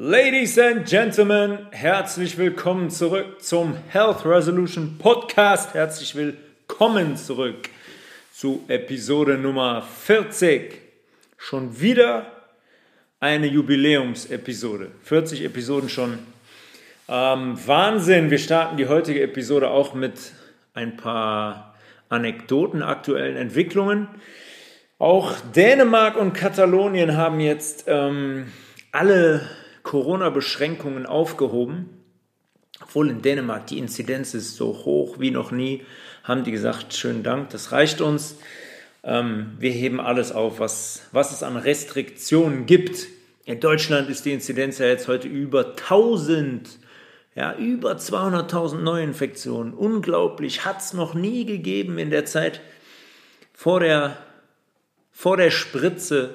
Ladies and Gentlemen, herzlich willkommen zurück zum Health Resolution Podcast. Herzlich willkommen zurück zu Episode Nummer 40. Schon wieder eine Jubiläumsepisode. 40 Episoden schon. Ähm, Wahnsinn, wir starten die heutige Episode auch mit ein paar Anekdoten, aktuellen Entwicklungen. Auch Dänemark und Katalonien haben jetzt ähm, alle Corona-Beschränkungen aufgehoben. Obwohl in Dänemark die Inzidenz ist so hoch wie noch nie, haben die gesagt, schönen Dank, das reicht uns. Ähm, wir heben alles auf, was, was es an Restriktionen gibt. In Deutschland ist die Inzidenz ja jetzt heute über 1000, ja, über 200.000 Neuinfektionen. Unglaublich, hat es noch nie gegeben in der Zeit vor der, vor der Spritze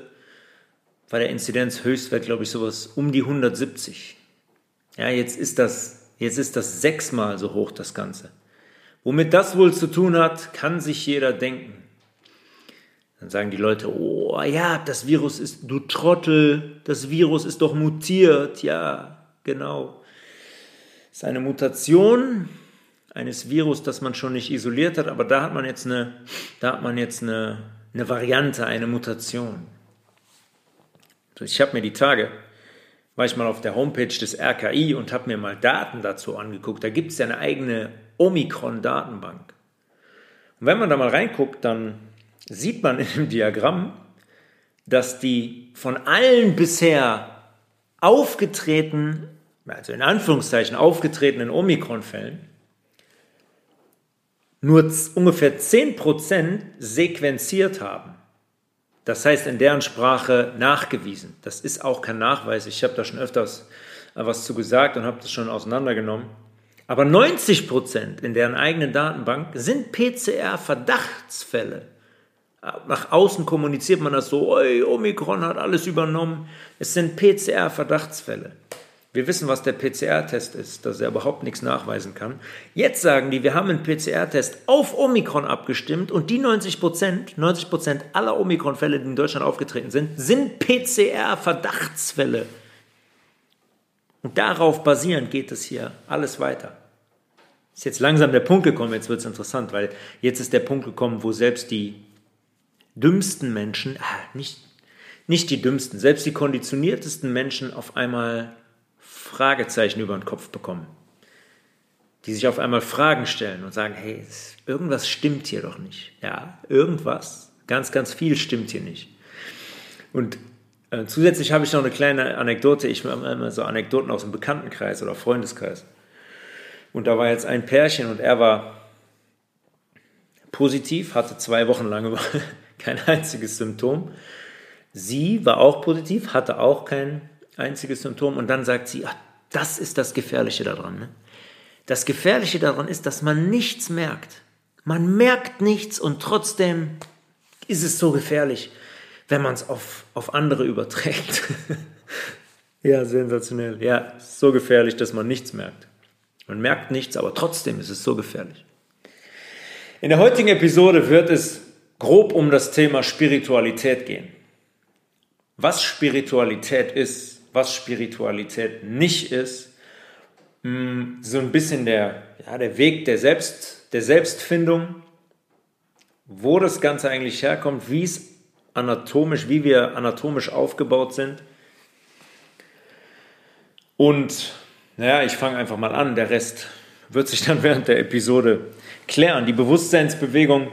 war der Inzidenzhöchstwert, glaube ich, sowas um die 170. Ja, jetzt ist das, jetzt ist das sechsmal so hoch, das Ganze. Womit das wohl zu tun hat, kann sich jeder denken. Dann sagen die Leute, oh ja, das Virus ist, du Trottel, das Virus ist doch mutiert. Ja, genau. Es ist eine Mutation eines Virus, das man schon nicht isoliert hat, aber da hat man jetzt eine, da hat man jetzt eine, eine Variante, eine Mutation. Ich habe mir die Tage, war ich mal auf der Homepage des RKI und habe mir mal Daten dazu angeguckt. Da gibt es ja eine eigene Omikron-Datenbank. Und wenn man da mal reinguckt, dann sieht man in dem Diagramm, dass die von allen bisher aufgetretenen, also in Anführungszeichen aufgetretenen Omikron-Fällen, nur ungefähr 10% sequenziert haben. Das heißt in deren Sprache nachgewiesen. Das ist auch kein Nachweis. Ich habe da schon öfters was zu gesagt und habe das schon auseinandergenommen. Aber 90 Prozent in deren eigenen Datenbank sind PCR-Verdachtsfälle. Nach außen kommuniziert man das so, Oi, Omikron hat alles übernommen. Es sind PCR-Verdachtsfälle. Wir wissen, was der PCR-Test ist, dass er überhaupt nichts nachweisen kann. Jetzt sagen die, wir haben einen PCR-Test auf Omikron abgestimmt und die 90 Prozent, 90 Prozent aller Omikron-Fälle, die in Deutschland aufgetreten sind, sind PCR-Verdachtsfälle. Und darauf basierend geht es hier alles weiter. Ist jetzt langsam der Punkt gekommen, jetzt wird es interessant, weil jetzt ist der Punkt gekommen, wo selbst die dümmsten Menschen, ah, nicht, nicht die dümmsten, selbst die konditioniertesten Menschen auf einmal Fragezeichen über den Kopf bekommen. Die sich auf einmal Fragen stellen und sagen, hey, irgendwas stimmt hier doch nicht. Ja, irgendwas, ganz, ganz viel stimmt hier nicht. Und äh, zusätzlich habe ich noch eine kleine Anekdote. Ich mache immer so Anekdoten aus dem Bekanntenkreis oder Freundeskreis. Und da war jetzt ein Pärchen und er war positiv, hatte zwei Wochen lang kein einziges Symptom. Sie war auch positiv, hatte auch kein einziges Symptom und dann sagt sie, ach, das ist das Gefährliche daran. Ne? Das Gefährliche daran ist, dass man nichts merkt. Man merkt nichts und trotzdem ist es so gefährlich, wenn man es auf, auf andere überträgt. ja, sensationell. Ja, so gefährlich, dass man nichts merkt. Man merkt nichts, aber trotzdem ist es so gefährlich. In der heutigen Episode wird es grob um das Thema Spiritualität gehen. Was Spiritualität ist, was Spiritualität nicht ist, mm, so ein bisschen der, ja, der Weg der, Selbst, der Selbstfindung, wo das Ganze eigentlich herkommt, wie es anatomisch, wie wir anatomisch aufgebaut sind. Und naja, ich fange einfach mal an, der Rest wird sich dann während der Episode klären. Die Bewusstseinsbewegung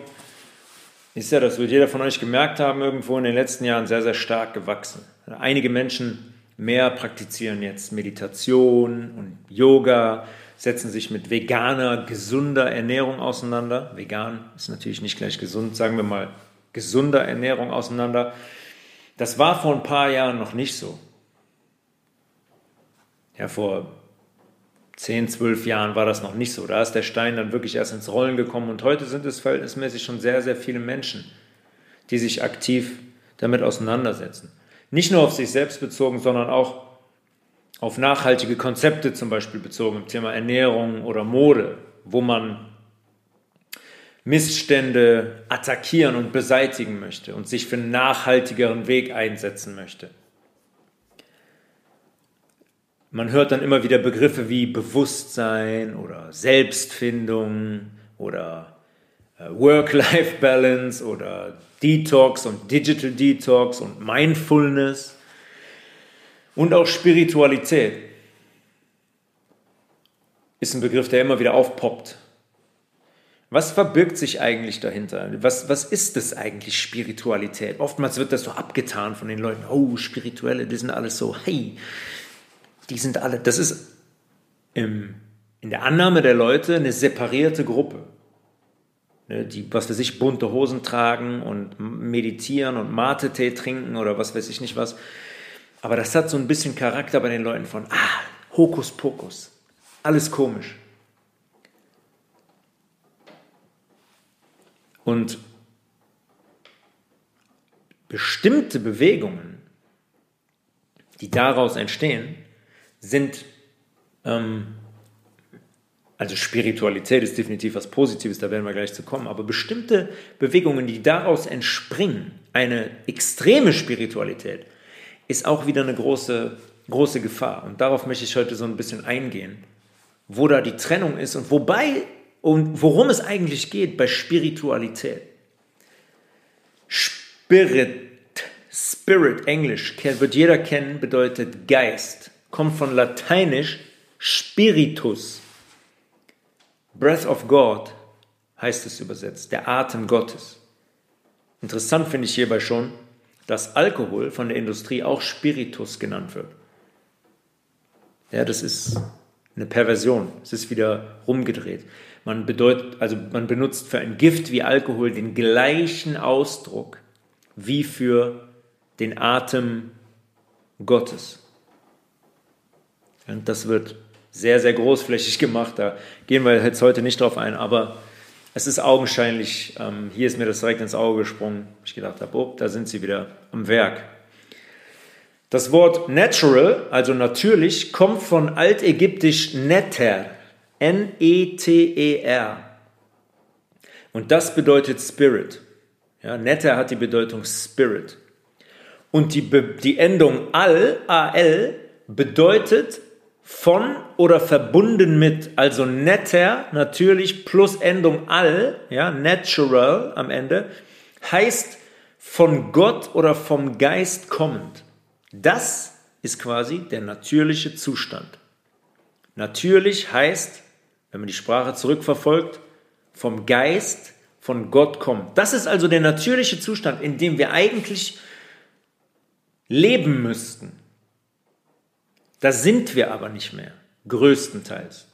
ist ja, das wird jeder von euch gemerkt haben, irgendwo in den letzten Jahren sehr, sehr stark gewachsen. Einige Menschen mehr praktizieren jetzt Meditation und Yoga, setzen sich mit veganer, gesunder Ernährung auseinander. Vegan ist natürlich nicht gleich gesund, sagen wir mal gesunder Ernährung auseinander. Das war vor ein paar Jahren noch nicht so. Ja, vor 10, 12 Jahren war das noch nicht so. Da ist der Stein dann wirklich erst ins Rollen gekommen und heute sind es verhältnismäßig schon sehr, sehr viele Menschen, die sich aktiv damit auseinandersetzen. Nicht nur auf sich selbst bezogen, sondern auch auf nachhaltige Konzepte zum Beispiel bezogen im Thema Ernährung oder Mode, wo man Missstände attackieren und beseitigen möchte und sich für einen nachhaltigeren Weg einsetzen möchte. man hört dann immer wieder Begriffe wie Bewusstsein oder Selbstfindung oder äh, Work-Life-Balance oder Detox und Digital Detox und Mindfulness und auch Spiritualität ist ein Begriff, der immer wieder aufpoppt. Was verbirgt sich eigentlich dahinter? Was, was ist das eigentlich, Spiritualität? Oftmals wird das so abgetan von den Leuten. Oh, Spirituelle, die sind alles so, hey, die sind alle, das ist im, in der Annahme der Leute eine separierte Gruppe. Ne, die, was weiß ich, bunte Hosen tragen und meditieren und Mate-Tee trinken oder was weiß ich nicht was. Aber das hat so ein bisschen Charakter bei den Leuten von, ah, Hokuspokus, alles komisch. Und bestimmte Bewegungen, die daraus entstehen, sind ähm, also Spiritualität ist definitiv was Positives, da werden wir gleich zu kommen. Aber bestimmte Bewegungen, die daraus entspringen, eine extreme Spiritualität, ist auch wieder eine große, große Gefahr. Und darauf möchte ich heute so ein bisschen eingehen, wo da die Trennung ist und wobei und worum es eigentlich geht bei Spiritualität. Spirit, Spirit, Englisch, wird jeder kennen, bedeutet Geist, kommt von Lateinisch Spiritus Breath of God heißt es übersetzt, der Atem Gottes. Interessant finde ich hierbei schon, dass Alkohol von der Industrie auch Spiritus genannt wird. Ja, das ist eine Perversion. Es ist wieder rumgedreht. Man, bedeutet, also man benutzt für ein Gift wie Alkohol den gleichen Ausdruck wie für den Atem Gottes. Und das wird sehr, sehr großflächig gemacht. Da gehen wir jetzt heute nicht drauf ein, aber es ist augenscheinlich, ähm, hier ist mir das direkt ins Auge gesprungen. Ich gedacht habe, oh, da sind sie wieder am Werk. Das Wort natural, also natürlich, kommt von altägyptisch neter, N-E-T-E-R. Und das bedeutet Spirit. Ja, netter hat die Bedeutung Spirit. Und die, die Endung al, al, bedeutet von oder verbunden mit, also netter, natürlich, plus Endung all, ja, natural am Ende, heißt von Gott oder vom Geist kommend. Das ist quasi der natürliche Zustand. Natürlich heißt, wenn man die Sprache zurückverfolgt, vom Geist, von Gott kommt. Das ist also der natürliche Zustand, in dem wir eigentlich leben müssten. Da sind wir aber nicht mehr, größtenteils.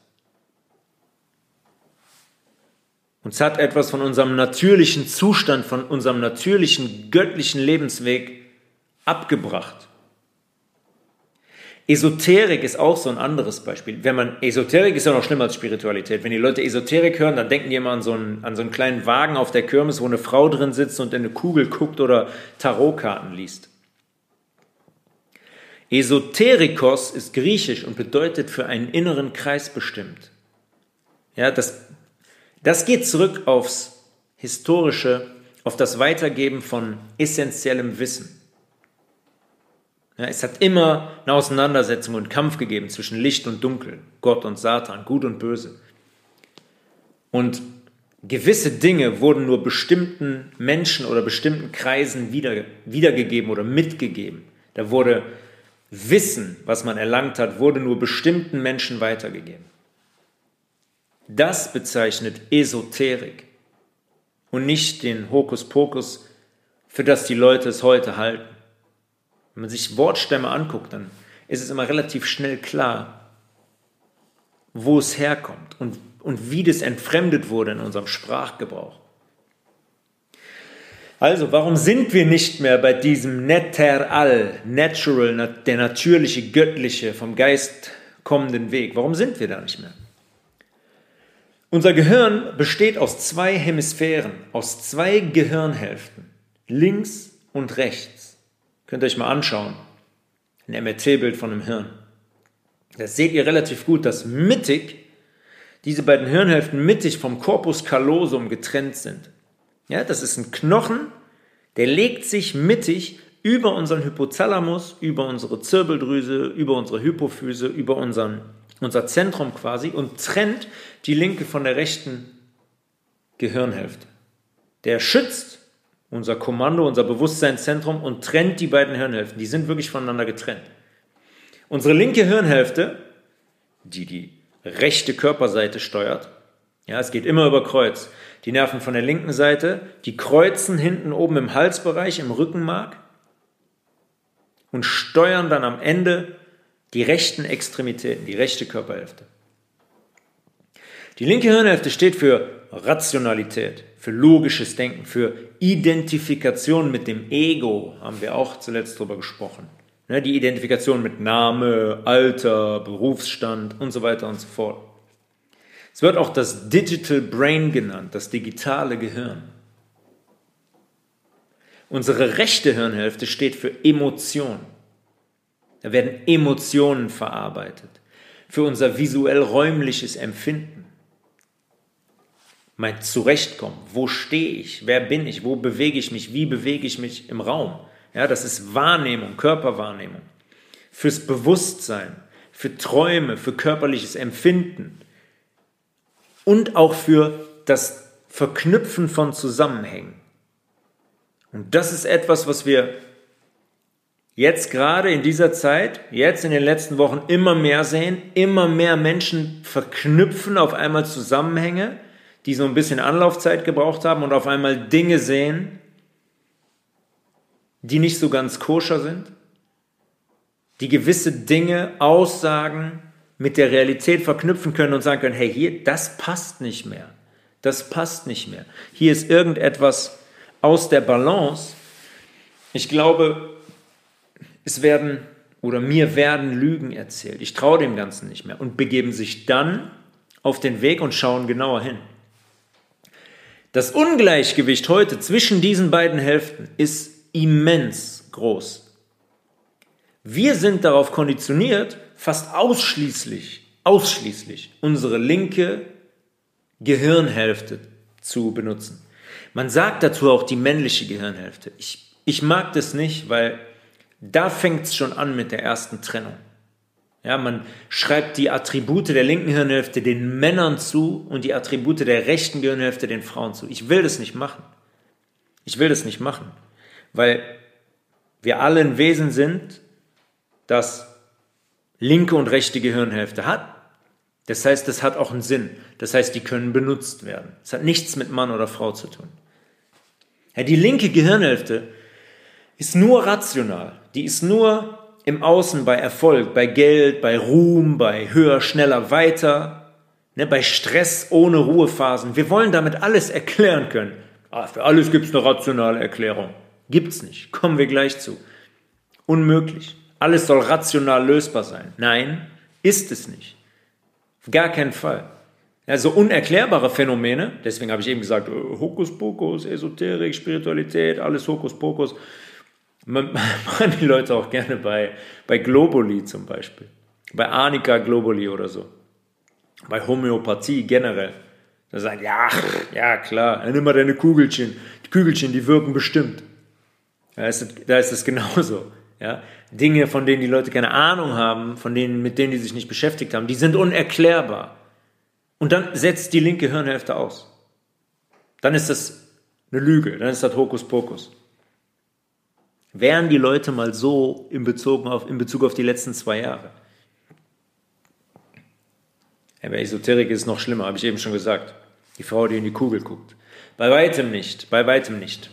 Uns hat etwas von unserem natürlichen Zustand, von unserem natürlichen göttlichen Lebensweg abgebracht. Esoterik ist auch so ein anderes Beispiel. Wenn man Esoterik ist ja noch schlimmer als Spiritualität. Wenn die Leute Esoterik hören, dann denken die immer an so, einen, an so einen kleinen Wagen auf der Kirmes, wo eine Frau drin sitzt und in eine Kugel guckt oder Tarotkarten liest. Esoterikos ist griechisch und bedeutet für einen inneren Kreis bestimmt. Ja, das, das geht zurück aufs historische, auf das Weitergeben von essentiellem Wissen. Ja, es hat immer eine Auseinandersetzung und Kampf gegeben zwischen Licht und Dunkel, Gott und Satan, Gut und Böse. Und gewisse Dinge wurden nur bestimmten Menschen oder bestimmten Kreisen wieder, wiedergegeben oder mitgegeben. Da wurde Wissen, was man erlangt hat, wurde nur bestimmten Menschen weitergegeben. Das bezeichnet Esoterik und nicht den Hokuspokus, für das die Leute es heute halten. Wenn man sich Wortstämme anguckt, dann ist es immer relativ schnell klar, wo es herkommt und, und wie das entfremdet wurde in unserem Sprachgebrauch. Also, warum sind wir nicht mehr bei diesem Netter all, natural, der natürliche, göttliche, vom Geist kommenden Weg? Warum sind wir da nicht mehr? Unser Gehirn besteht aus zwei Hemisphären, aus zwei Gehirnhälften, links und rechts. Könnt ihr euch mal anschauen, ein MRT-Bild von einem Hirn. Das seht ihr relativ gut, dass mittig diese beiden Hirnhälften mittig vom Corpus callosum getrennt sind. Ja, das ist ein Knochen, der legt sich mittig über unseren Hypothalamus, über unsere Zirbeldrüse, über unsere Hypophyse, über unseren, unser Zentrum quasi und trennt die linke von der rechten Gehirnhälfte. Der schützt unser Kommando, unser Bewusstseinszentrum und trennt die beiden Hirnhälften. Die sind wirklich voneinander getrennt. Unsere linke Hirnhälfte, die die rechte Körperseite steuert, ja, es geht immer über Kreuz. Die Nerven von der linken Seite, die kreuzen hinten oben im Halsbereich, im Rückenmark und steuern dann am Ende die rechten Extremitäten, die rechte Körperhälfte. Die linke Hirnhälfte steht für Rationalität, für logisches Denken, für Identifikation mit dem Ego, haben wir auch zuletzt darüber gesprochen. Ne, die Identifikation mit Name, Alter, Berufsstand und so weiter und so fort. Es wird auch das Digital Brain genannt, das digitale Gehirn. Unsere rechte Hirnhälfte steht für Emotion. Da werden Emotionen verarbeitet. Für unser visuell-räumliches Empfinden. Mein Zurechtkommen. Wo stehe ich? Wer bin ich? Wo bewege ich mich? Wie bewege ich mich im Raum? Ja, das ist Wahrnehmung, Körperwahrnehmung. Fürs Bewusstsein, für Träume, für körperliches Empfinden und auch für das Verknüpfen von Zusammenhängen. Und das ist etwas, was wir jetzt gerade in dieser Zeit, jetzt in den letzten Wochen immer mehr sehen. Immer mehr Menschen verknüpfen auf einmal Zusammenhänge, die so ein bisschen Anlaufzeit gebraucht haben und auf einmal Dinge sehen, die nicht so ganz koscher sind, die gewisse Dinge, Aussagen mit der Realität verknüpfen können und sagen können, hey, hier, das passt nicht mehr. Das passt nicht mehr. Hier ist irgendetwas aus der Balance. Ich glaube, es werden oder mir werden Lügen erzählt. Ich traue dem Ganzen nicht mehr und begeben sich dann auf den Weg und schauen genauer hin. Das Ungleichgewicht heute zwischen diesen beiden Hälften ist immens groß. Wir sind darauf konditioniert, fast ausschließlich, ausschließlich unsere linke Gehirnhälfte zu benutzen. Man sagt dazu auch die männliche Gehirnhälfte. Ich, ich mag das nicht, weil da fängt es schon an mit der ersten Trennung. Ja, man schreibt die Attribute der linken Gehirnhälfte den Männern zu und die Attribute der rechten Gehirnhälfte den Frauen zu. Ich will das nicht machen. Ich will das nicht machen, weil wir alle ein Wesen sind, das linke und rechte Gehirnhälfte hat. Das heißt, das hat auch einen Sinn. Das heißt, die können benutzt werden. Es hat nichts mit Mann oder Frau zu tun. Ja, die linke Gehirnhälfte ist nur rational. Die ist nur im Außen bei Erfolg, bei Geld, bei Ruhm, bei höher, schneller, weiter, ne, bei Stress ohne Ruhephasen. Wir wollen damit alles erklären können. Ah, für alles gibt es eine rationale Erklärung. Gibt's nicht. Kommen wir gleich zu. Unmöglich. Alles soll rational lösbar sein. Nein, ist es nicht. Auf gar keinen Fall. Also unerklärbare Phänomene, deswegen habe ich eben gesagt, äh, Hokuspokus, Esoterik, Spiritualität, alles Hokuspokus, machen die Leute auch gerne bei, bei Globuli zum Beispiel, bei Arnika Globuli oder so, bei Homöopathie generell. Da sagen, ja, ja klar, nimm mal deine Kugelchen, die Kügelchen, die wirken bestimmt. Da ist es genauso. Ja? Dinge, von denen die Leute keine Ahnung haben, von denen, mit denen die sich nicht beschäftigt haben, die sind unerklärbar. Und dann setzt die linke Hirnhälfte aus. Dann ist das eine Lüge, dann ist das Hokuspokus. Wären die Leute mal so in Bezug auf, in Bezug auf die letzten zwei Jahre? Ja, bei Esoterik ist es noch schlimmer, habe ich eben schon gesagt. Die Frau, die in die Kugel guckt. Bei weitem nicht, bei weitem nicht.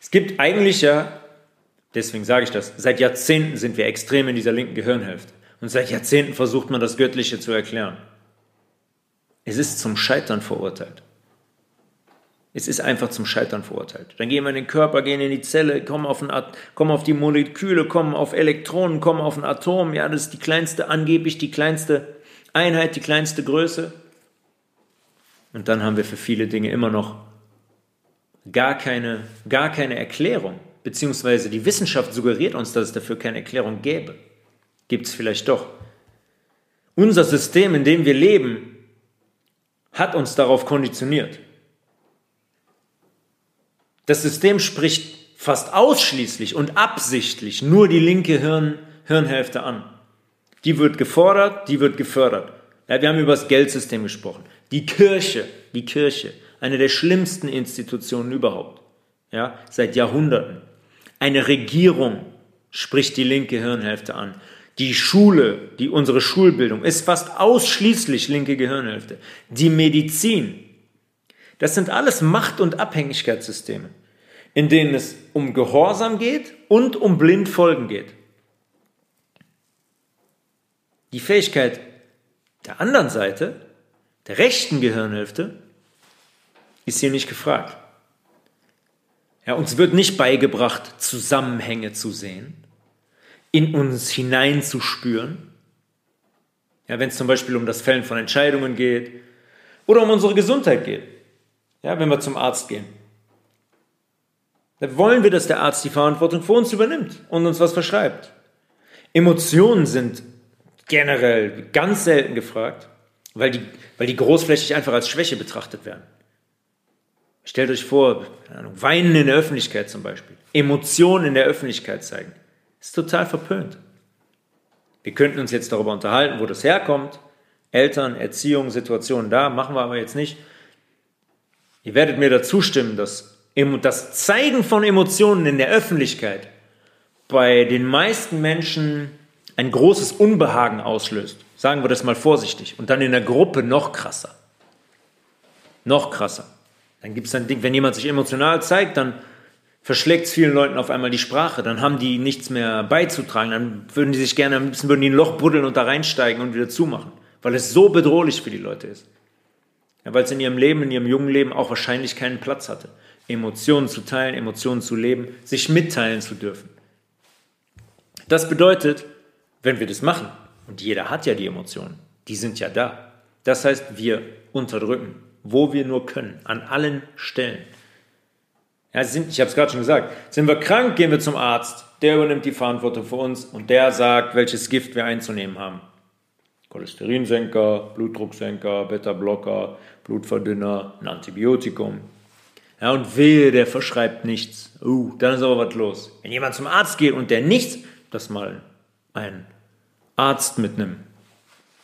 Es gibt eigentlich ja Deswegen sage ich das. Seit Jahrzehnten sind wir extrem in dieser linken Gehirnhälfte. Und seit Jahrzehnten versucht man das Göttliche zu erklären. Es ist zum Scheitern verurteilt. Es ist einfach zum Scheitern verurteilt. Dann gehen wir in den Körper, gehen in die Zelle, kommen auf, kommen auf die Moleküle, kommen auf Elektronen, kommen auf ein Atom. Ja, das ist die kleinste, angeblich die kleinste Einheit, die kleinste Größe. Und dann haben wir für viele Dinge immer noch gar keine, gar keine Erklärung beziehungsweise die Wissenschaft suggeriert uns, dass es dafür keine Erklärung gäbe. Gibt es vielleicht doch. Unser System, in dem wir leben, hat uns darauf konditioniert. Das System spricht fast ausschließlich und absichtlich nur die linke Hirn, Hirnhälfte an. Die wird gefordert, die wird gefördert. Ja, wir haben über das Geldsystem gesprochen. Die Kirche, die Kirche, eine der schlimmsten Institutionen überhaupt, ja, seit Jahrhunderten. Eine Regierung spricht die linke Hirnhälfte an. Die Schule, die, unsere Schulbildung ist fast ausschließlich linke Gehirnhälfte. Die Medizin, das sind alles Macht- und Abhängigkeitssysteme, in denen es um Gehorsam geht und um Blindfolgen geht. Die Fähigkeit der anderen Seite, der rechten Gehirnhälfte, ist hier nicht gefragt. Ja, uns wird nicht beigebracht, Zusammenhänge zu sehen, in uns hineinzuspüren. Ja, wenn es zum Beispiel um das Fällen von Entscheidungen geht oder um unsere Gesundheit geht. Ja, wenn wir zum Arzt gehen. Da wollen wir, dass der Arzt die Verantwortung für uns übernimmt und uns was verschreibt. Emotionen sind generell ganz selten gefragt, weil die, weil die großflächig einfach als Schwäche betrachtet werden. Stellt euch vor, Weinen in der Öffentlichkeit zum Beispiel, Emotionen in der Öffentlichkeit zeigen. ist total verpönt. Wir könnten uns jetzt darüber unterhalten, wo das herkommt. Eltern, Erziehung, Situationen da, machen wir aber jetzt nicht. Ihr werdet mir dazu stimmen, dass das Zeigen von Emotionen in der Öffentlichkeit bei den meisten Menschen ein großes Unbehagen auslöst. Sagen wir das mal vorsichtig. Und dann in der Gruppe noch krasser. Noch krasser. Dann gibt es ein Ding, wenn jemand sich emotional zeigt, dann verschlägt es vielen Leuten auf einmal die Sprache. Dann haben die nichts mehr beizutragen. Dann würden die sich gerne, am liebsten würden die ein Loch buddeln und da reinsteigen und wieder zumachen. Weil es so bedrohlich für die Leute ist. Ja, weil es in ihrem Leben, in ihrem jungen Leben auch wahrscheinlich keinen Platz hatte. Emotionen zu teilen, Emotionen zu leben, sich mitteilen zu dürfen. Das bedeutet, wenn wir das machen, und jeder hat ja die Emotionen, die sind ja da. Das heißt, wir unterdrücken, wo wir nur können, an allen Stellen. Ja, sind, ich habe es gerade schon gesagt, sind wir krank, gehen wir zum Arzt, der übernimmt die Verantwortung für uns und der sagt, welches Gift wir einzunehmen haben. Cholesterinsenker, Blutdrucksenker, Beta-Blocker, Blutverdünner, ein Antibiotikum. Ja, und wehe, der verschreibt nichts. Uh, dann ist aber was los. Wenn jemand zum Arzt geht und der nichts, das mal ein Arzt mit einem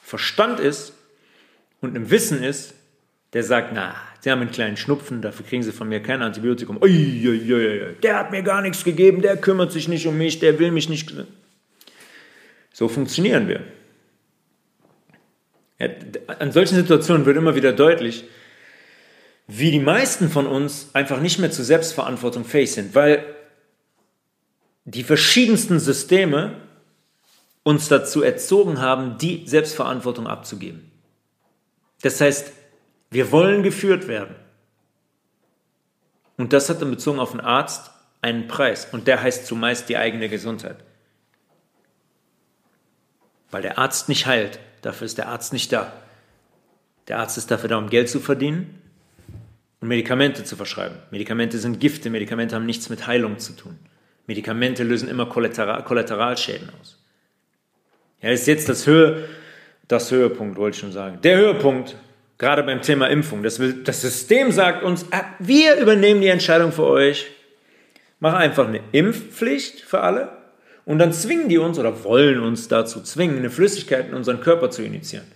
Verstand ist und einem Wissen ist, der sagt, na, Sie haben einen kleinen Schnupfen, dafür kriegen Sie von mir kein Antibiotikum. Ui, ui, ui, der hat mir gar nichts gegeben, der kümmert sich nicht um mich, der will mich nicht. So funktionieren wir. An solchen Situationen wird immer wieder deutlich, wie die meisten von uns einfach nicht mehr zur Selbstverantwortung fähig sind, weil die verschiedensten Systeme uns dazu erzogen haben, die Selbstverantwortung abzugeben. Das heißt, wir wollen geführt werden. Und das hat dann bezogen auf den Arzt einen Preis. Und der heißt zumeist die eigene Gesundheit. Weil der Arzt nicht heilt. Dafür ist der Arzt nicht da. Der Arzt ist dafür da, um Geld zu verdienen und Medikamente zu verschreiben. Medikamente sind Gifte. Medikamente haben nichts mit Heilung zu tun. Medikamente lösen immer Kollateral Kollateralschäden aus. Ja, ist jetzt das, Höhe, das Höhepunkt, wollte ich schon sagen. Der Höhepunkt, gerade beim Thema Impfung. Das, das System sagt uns, ah, wir übernehmen die Entscheidung für euch. Mach einfach eine Impfpflicht für alle und dann zwingen die uns oder wollen uns dazu zwingen, eine Flüssigkeit in unseren Körper zu initiieren.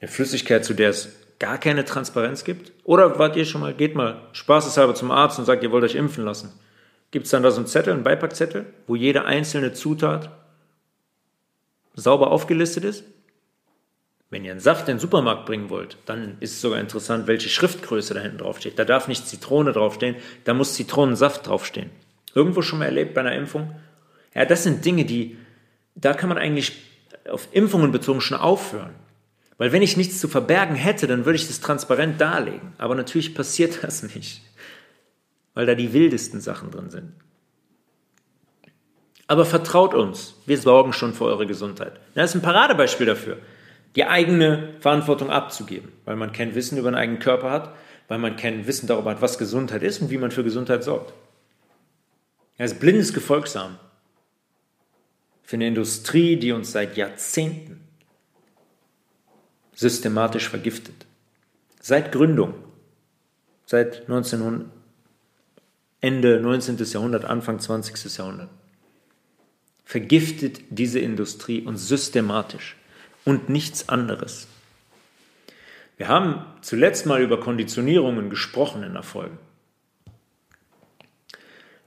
Eine Flüssigkeit, zu der es gar keine Transparenz gibt? Oder wart ihr schon mal, geht mal spaßeshalber zum Arzt und sagt, ihr wollt euch impfen lassen. Gibt es dann da so einen Zettel, einen Beipackzettel, wo jede einzelne Zutat sauber aufgelistet ist. Wenn ihr einen Saft in den Supermarkt bringen wollt, dann ist es sogar interessant, welche Schriftgröße da hinten draufsteht. Da darf nicht Zitrone draufstehen, da muss Zitronensaft draufstehen. Irgendwo schon mal erlebt bei einer Impfung? Ja, das sind Dinge, die, da kann man eigentlich auf Impfungen bezogen schon aufhören. Weil wenn ich nichts zu verbergen hätte, dann würde ich das transparent darlegen. Aber natürlich passiert das nicht, weil da die wildesten Sachen drin sind. Aber vertraut uns, wir sorgen schon für eure Gesundheit. Das ist ein Paradebeispiel dafür, die eigene Verantwortung abzugeben, weil man kein Wissen über den eigenen Körper hat, weil man kein Wissen darüber hat, was Gesundheit ist und wie man für Gesundheit sorgt. Er ist blindes Gefolgsam für eine Industrie, die uns seit Jahrzehnten systematisch vergiftet. Seit Gründung, seit 1900, Ende 19. Jahrhundert, Anfang 20. Jahrhundert. Vergiftet diese Industrie und systematisch und nichts anderes. Wir haben zuletzt mal über Konditionierungen gesprochen in der Folge.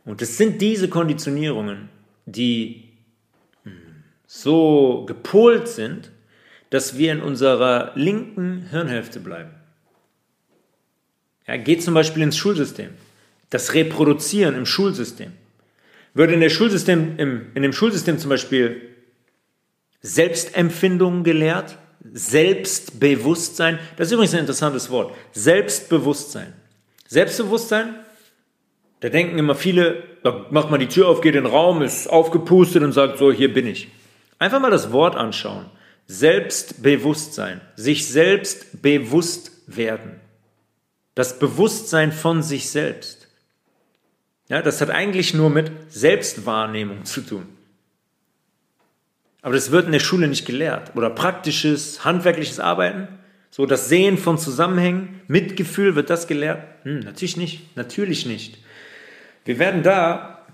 Und es sind diese Konditionierungen, die hm, so gepolt sind, dass wir in unserer linken Hirnhälfte bleiben. Ja, geht zum Beispiel ins Schulsystem. Das Reproduzieren im Schulsystem. Würde in, der Schulsystem, im, in dem Schulsystem zum Beispiel Selbstempfindung gelehrt, Selbstbewusstsein, das ist übrigens ein interessantes Wort, Selbstbewusstsein. Selbstbewusstsein, da denken immer viele, da macht man die Tür auf, geht in den Raum, ist aufgepustet und sagt so, hier bin ich. Einfach mal das Wort anschauen. Selbstbewusstsein, sich selbst bewusst werden. Das Bewusstsein von sich selbst. Ja, das hat eigentlich nur mit Selbstwahrnehmung zu tun. Aber das wird in der Schule nicht gelehrt. Oder praktisches, handwerkliches Arbeiten. So das Sehen von Zusammenhängen, Mitgefühl, wird das gelehrt? Hm, natürlich nicht. Natürlich nicht. Wir werden da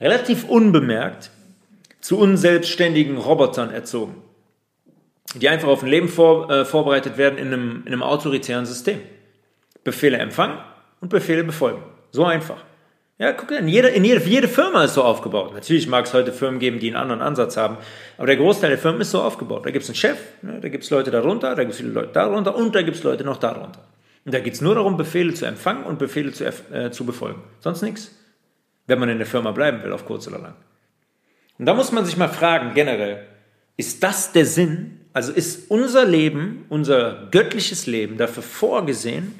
relativ unbemerkt zu unselbstständigen Robotern erzogen die einfach auf ein Leben vor, äh, vorbereitet werden in einem, in einem autoritären System. Befehle empfangen und Befehle befolgen. So einfach. Ja, guck in jede, in jede, jede Firma ist so aufgebaut. Natürlich mag es heute Firmen geben, die einen anderen Ansatz haben, aber der Großteil der Firmen ist so aufgebaut. Da gibt es einen Chef, ne, da gibt es Leute darunter, da gibt es viele Leute darunter und da gibt es Leute noch darunter. Und da geht es nur darum, Befehle zu empfangen und Befehle zu, äh, zu befolgen. Sonst nichts. Wenn man in der Firma bleiben will, auf kurz oder lang. Und da muss man sich mal fragen, generell, ist das der Sinn also ist unser Leben, unser göttliches Leben dafür vorgesehen,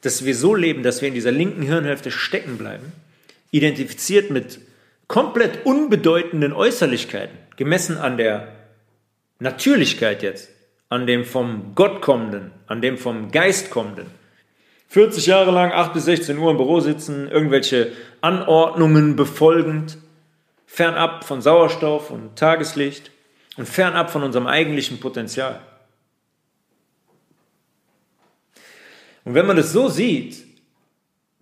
dass wir so leben, dass wir in dieser linken Hirnhälfte stecken bleiben, identifiziert mit komplett unbedeutenden Äußerlichkeiten, gemessen an der Natürlichkeit jetzt, an dem vom Gott kommenden, an dem vom Geist kommenden. 40 Jahre lang 8 bis 16 Uhr im Büro sitzen, irgendwelche Anordnungen befolgend, fernab von Sauerstoff und Tageslicht und fernab von unserem eigentlichen Potenzial. Und wenn man das so sieht,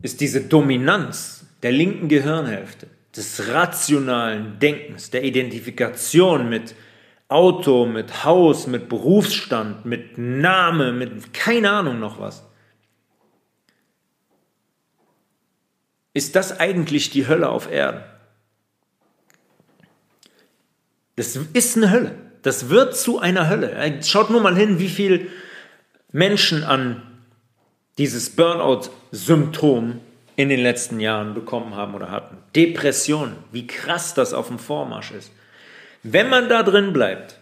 ist diese Dominanz der linken Gehirnhälfte, des rationalen Denkens, der Identifikation mit Auto, mit Haus, mit Berufsstand, mit Name, mit keine Ahnung noch was. Ist das eigentlich die Hölle auf Erden? Das ist eine Hölle. Das wird zu einer Hölle. Schaut nur mal hin, wie viele Menschen an dieses Burnout-Symptom in den letzten Jahren bekommen haben oder hatten. Depression, wie krass das auf dem Vormarsch ist. Wenn man da drin bleibt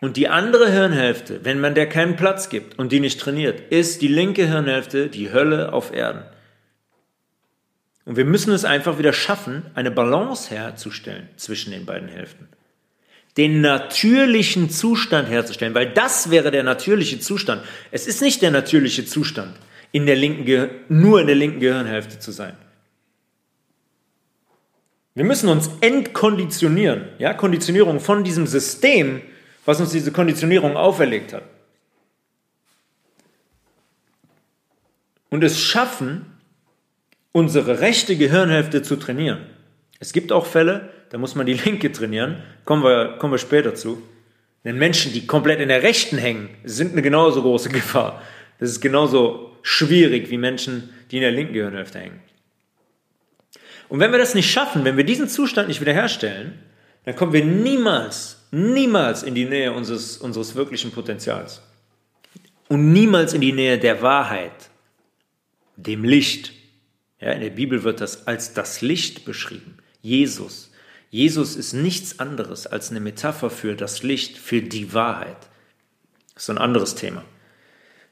und die andere Hirnhälfte, wenn man der keinen Platz gibt und die nicht trainiert, ist die linke Hirnhälfte die Hölle auf Erden. Und wir müssen es einfach wieder schaffen, eine Balance herzustellen zwischen den beiden Hälften den natürlichen Zustand herzustellen, weil das wäre der natürliche Zustand. Es ist nicht der natürliche Zustand, in der linken nur in der linken Gehirnhälfte zu sein. Wir müssen uns entkonditionieren, ja, Konditionierung von diesem System, was uns diese Konditionierung auferlegt hat. Und es schaffen, unsere rechte Gehirnhälfte zu trainieren. Es gibt auch Fälle, da muss man die linke trainieren. Kommen wir, kommen wir später zu. Denn Menschen, die komplett in der rechten hängen, sind eine genauso große Gefahr. Das ist genauso schwierig wie Menschen, die in der linken Gehirnhälfte hängen. Und wenn wir das nicht schaffen, wenn wir diesen Zustand nicht wiederherstellen, dann kommen wir niemals, niemals in die Nähe unseres, unseres wirklichen Potenzials. Und niemals in die Nähe der Wahrheit, dem Licht. Ja, in der Bibel wird das als das Licht beschrieben. Jesus. Jesus ist nichts anderes als eine Metapher für das Licht, für die Wahrheit. Das ist ein anderes Thema.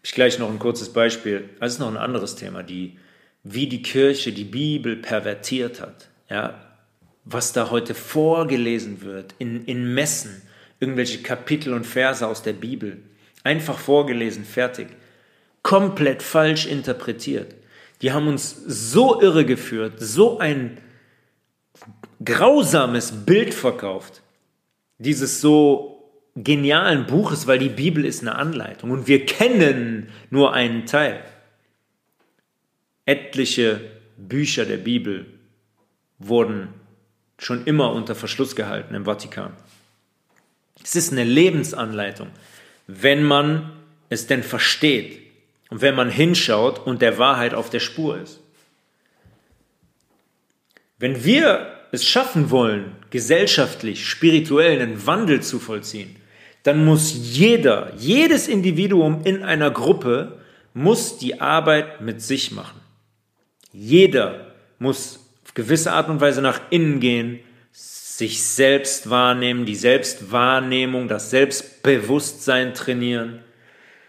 Ich gleich noch ein kurzes Beispiel. Das ist noch ein anderes Thema, die, wie die Kirche die Bibel pervertiert hat. Ja, was da heute vorgelesen wird in, in Messen, irgendwelche Kapitel und Verse aus der Bibel. Einfach vorgelesen, fertig. Komplett falsch interpretiert. Die haben uns so irregeführt, so ein grausames Bild verkauft dieses so genialen Buches, weil die Bibel ist eine Anleitung und wir kennen nur einen Teil. Etliche Bücher der Bibel wurden schon immer unter Verschluss gehalten im Vatikan. Es ist eine Lebensanleitung, wenn man es denn versteht und wenn man hinschaut und der Wahrheit auf der Spur ist. Wenn wir es schaffen wollen, gesellschaftlich, spirituell einen Wandel zu vollziehen, dann muss jeder, jedes Individuum in einer Gruppe muss die Arbeit mit sich machen. Jeder muss auf gewisse Art und Weise nach innen gehen, sich selbst wahrnehmen, die Selbstwahrnehmung, das Selbstbewusstsein trainieren,